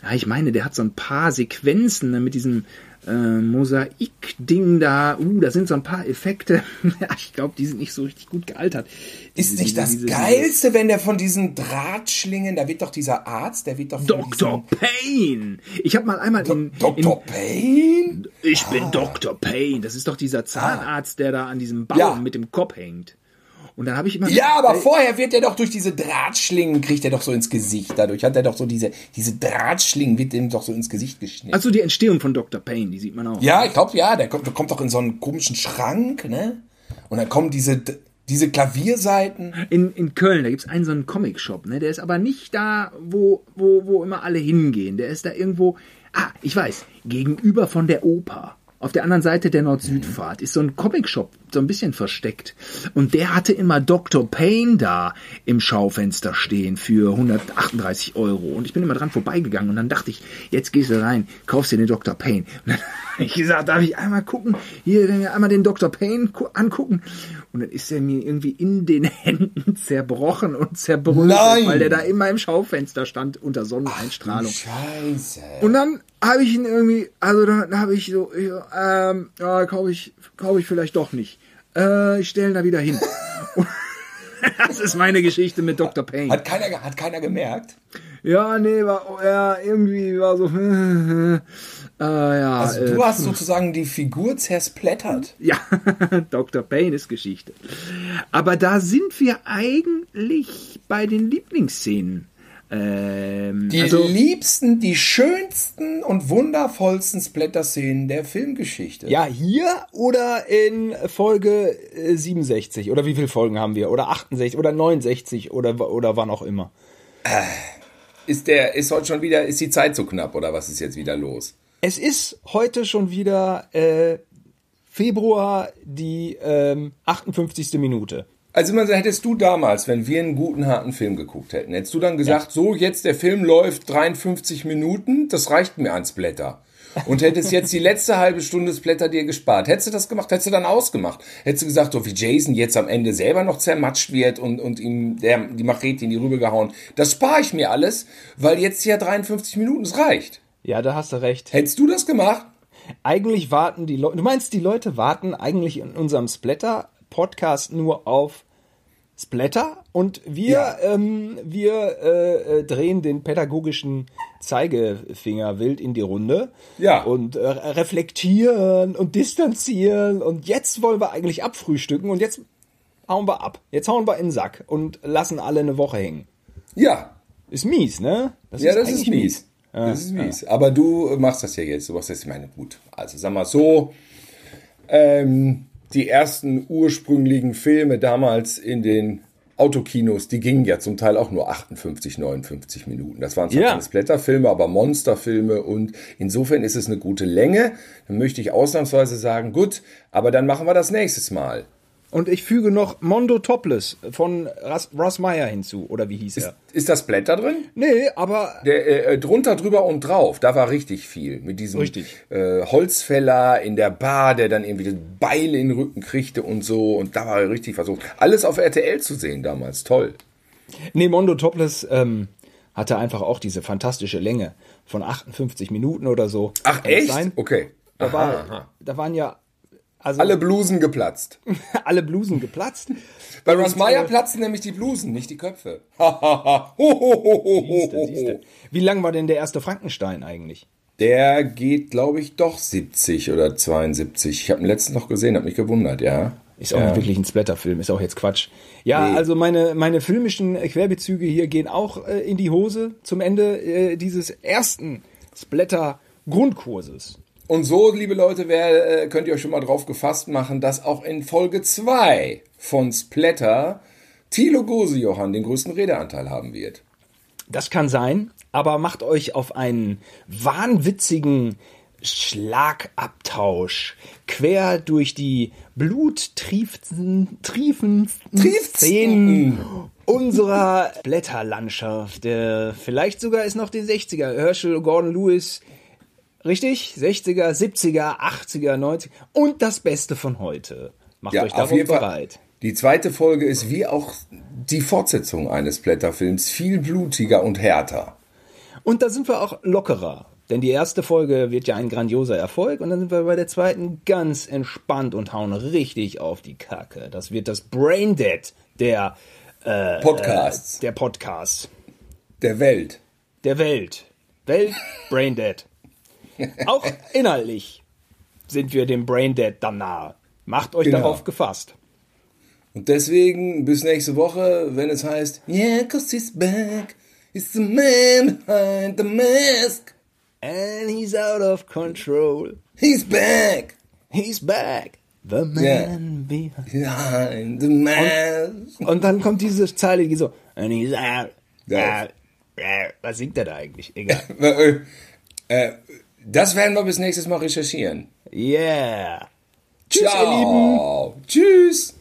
Ja, ich meine, der hat so ein paar Sequenzen ne, mit diesem äh, Mosaik-Ding da. Uh, da sind so ein paar Effekte. <laughs> ja, ich glaube, die sind nicht so richtig gut gealtert. Ist Diese- nicht das diese- diese- Geilste, wenn der von diesen Drahtschlingen, da wird doch dieser Arzt, der wird doch Dr. Payne. Ich habe mal einmal in Dr. Payne? Ich bin Dr. Payne. Das ist doch dieser Zahnarzt, der da an diesem Baum Ja. mit dem Kopf hängt. Und dann habe ich immer Ja, aber vorher wird er doch durch diese Drahtschlingen, kriegt er doch so ins Gesicht. Dadurch hat er doch so diese, diese Drahtschlingen, wird ihm doch so ins Gesicht geschnitten. also die Entstehung von Dr. Payne, die sieht man auch. ja, ich glaube, ja, der kommt, der kommt doch in so einen komischen Schrank, ne? Und dann kommen diese, diese Klavierseiten. In, in Köln, da gibt's einen so einen Comic-Shop, ne? Der ist aber nicht da, wo, wo, wo immer alle hingehen. Der ist da irgendwo. Ah, ich weiß, gegenüber von der Oper. Auf der anderen Seite der Nord-Süd-Fahrt ist so ein Comic-Shop, so ein bisschen versteckt. Und der hatte immer Dr. Payne da im Schaufenster stehen für 138 Euro. Und ich bin immer dran vorbeigegangen und dann dachte ich, jetzt gehst du rein, kaufst dir den Dr. Payne. Und dann <laughs> habe ich gesagt, darf ich einmal gucken, hier dann einmal den Dr. Payne gu- angucken. Und dann ist er mir irgendwie in den <laughs> Händen zerbrochen und zerbröselt, weil der da immer im Schaufenster stand unter Sonneneinstrahlung. Scheiße. Und dann habe ich ihn irgendwie, also dann habe ich so, ich, so, ähm, ja, kaufe ich, kaufe ich vielleicht doch nicht. Äh, ich stelle ihn da wieder hin. <laughs> Das ist meine Geschichte mit Dr. Payne. Hat keiner, hat keiner gemerkt? Ja, nee, war, ja, irgendwie war so, <laughs> äh, ja, Also äh, du hast sozusagen die Figur zersplättert. <laughs> ja, Dr. Payne ist Geschichte. Aber da sind wir eigentlich bei den Lieblingsszenen. Ähm, Die also, liebsten, die schönsten und wundervollsten Splatter-Szenen der Filmgeschichte. Ja, hier oder in Folge äh, 67 oder wie viele Folgen haben wir? Oder 68 oder 69 oder, oder wann auch immer. Ist der, ist heute schon wieder, ist die Zeit so knapp oder was ist jetzt wieder los? Es ist heute schon wieder äh, Februar, die ähm, 58. Minute. Also man hättest du damals, wenn wir einen guten, harten Film geguckt hätten, hättest du dann gesagt, so jetzt der Film läuft 53 Minuten, das reicht mir ans Blätter. Und hättest jetzt die letzte halbe Stunde Splatter dir gespart. Hättest du das gemacht, hättest du dann ausgemacht. Hättest du gesagt, so wie Jason jetzt am Ende selber noch zermatscht wird und, und ihm der, die Machete in die Rübe gehauen. Das spare ich mir alles, weil jetzt ja 53 Minuten, es reicht. Ja, da hast du recht. Hättest du das gemacht? Eigentlich warten die Leute, du meinst, die Leute warten eigentlich in unserem Splatter-Podcast nur auf Splatter und wir, Ja. ähm, wir äh, äh, drehen den pädagogischen Zeigefinger wild in die Runde Ja. und äh, reflektieren und distanzieren und jetzt wollen wir eigentlich abfrühstücken und jetzt hauen wir ab. Jetzt hauen wir in den Sack und lassen alle eine Woche hängen. Ja. Ist mies, ne? Ja, das eigentlich ist mies. Das ist mies. Aber du machst das ja jetzt. Du machst das, ich meine, gut. Also sag mal so, ähm, die ersten ursprünglichen Filme damals in den Autokinos, die gingen ja zum Teil auch nur 58, 59 Minuten. Das waren zwar Ja. keine Splatterfilme, aber Monsterfilme und insofern ist es eine gute Länge. Dann möchte ich ausnahmsweise sagen, gut, aber dann machen wir das nächstes Mal. Und ich füge noch Mondo Topless von Russ, Russ Meyer hinzu, oder wie hieß er? Ist das Blätter drin? Nee, aber Der, äh, drunter, drüber und drauf, da war richtig viel. Mit diesem. Äh, Holzfäller in der Bar, der dann irgendwie das Beil in den Rücken kriegte und so. Und da war richtig versucht. Alles auf RTL zu sehen damals. Toll. nee, Mondo Topless ähm, hatte einfach auch diese fantastische Länge von 58 Minuten oder so. Ach, echt? Okay. Da, Aha, war, aha. da waren ja also Alle Blusen geplatzt. <laughs> alle Blusen geplatzt. Bei Russ Meyer äh, platzen nämlich die Blusen, nicht die Köpfe. Siehste, siehste. Wie lang war denn der erste Frankenstein eigentlich? Der geht, glaube ich, doch 70 oder 72. Ich habe ihn letztens noch gesehen, habe mich gewundert, ja. Ist auch ja. nicht wirklich ein Splatterfilm, ist auch jetzt Quatsch. Ja, Nee. also meine, meine filmischen Querbezüge hier gehen auch äh, in die Hose zum Ende äh, dieses ersten Splatter-Grundkurses. Und so, liebe Leute, wer, äh, könnt ihr euch schon mal drauf gefasst machen, dass auch in Folge 2 von Splatter Thilo Gose-Johann den größten Redeanteil haben wird. Das kann sein, aber macht euch auf einen wahnwitzigen Schlagabtausch quer durch die bluttriefenden Triefen Szenen unserer Blätterlandschaft. Der, vielleicht sogar ist noch den 60er. Herschel, Gordon Lewis. Richtig? 60er, 70er, 80er, 90er und das Beste von heute. Macht euch darauf bereit. Die zweite Folge ist wie auch die Fortsetzung eines Blätterfilms viel blutiger und härter. Und da sind wir auch lockerer. Denn die erste Folge wird ja ein grandioser Erfolg und dann sind wir bei der zweiten ganz entspannt und hauen richtig auf die Kacke. Das wird das Braindead der, äh, Podcasts der Podcasts der Welt. der Welt. Welt Braindead. Auch inhaltlich sind wir dem Braindead dann nahe. Macht euch Genau. darauf gefasst. Und deswegen bis nächste Woche, wenn es heißt, Yeah, cause he's back. He's the man behind the mask. And he's out of control. He's back. He's back. The man Yeah. behind. The mask. Und dann kommt diese Zeile, die so, and he's out, out. Was singt er da eigentlich? Egal. <laughs> Äh, äh, das werden wir bis nächstes Mal recherchieren. Yeah. Tschüss, ihr Lieben. Ciao. Tschüss.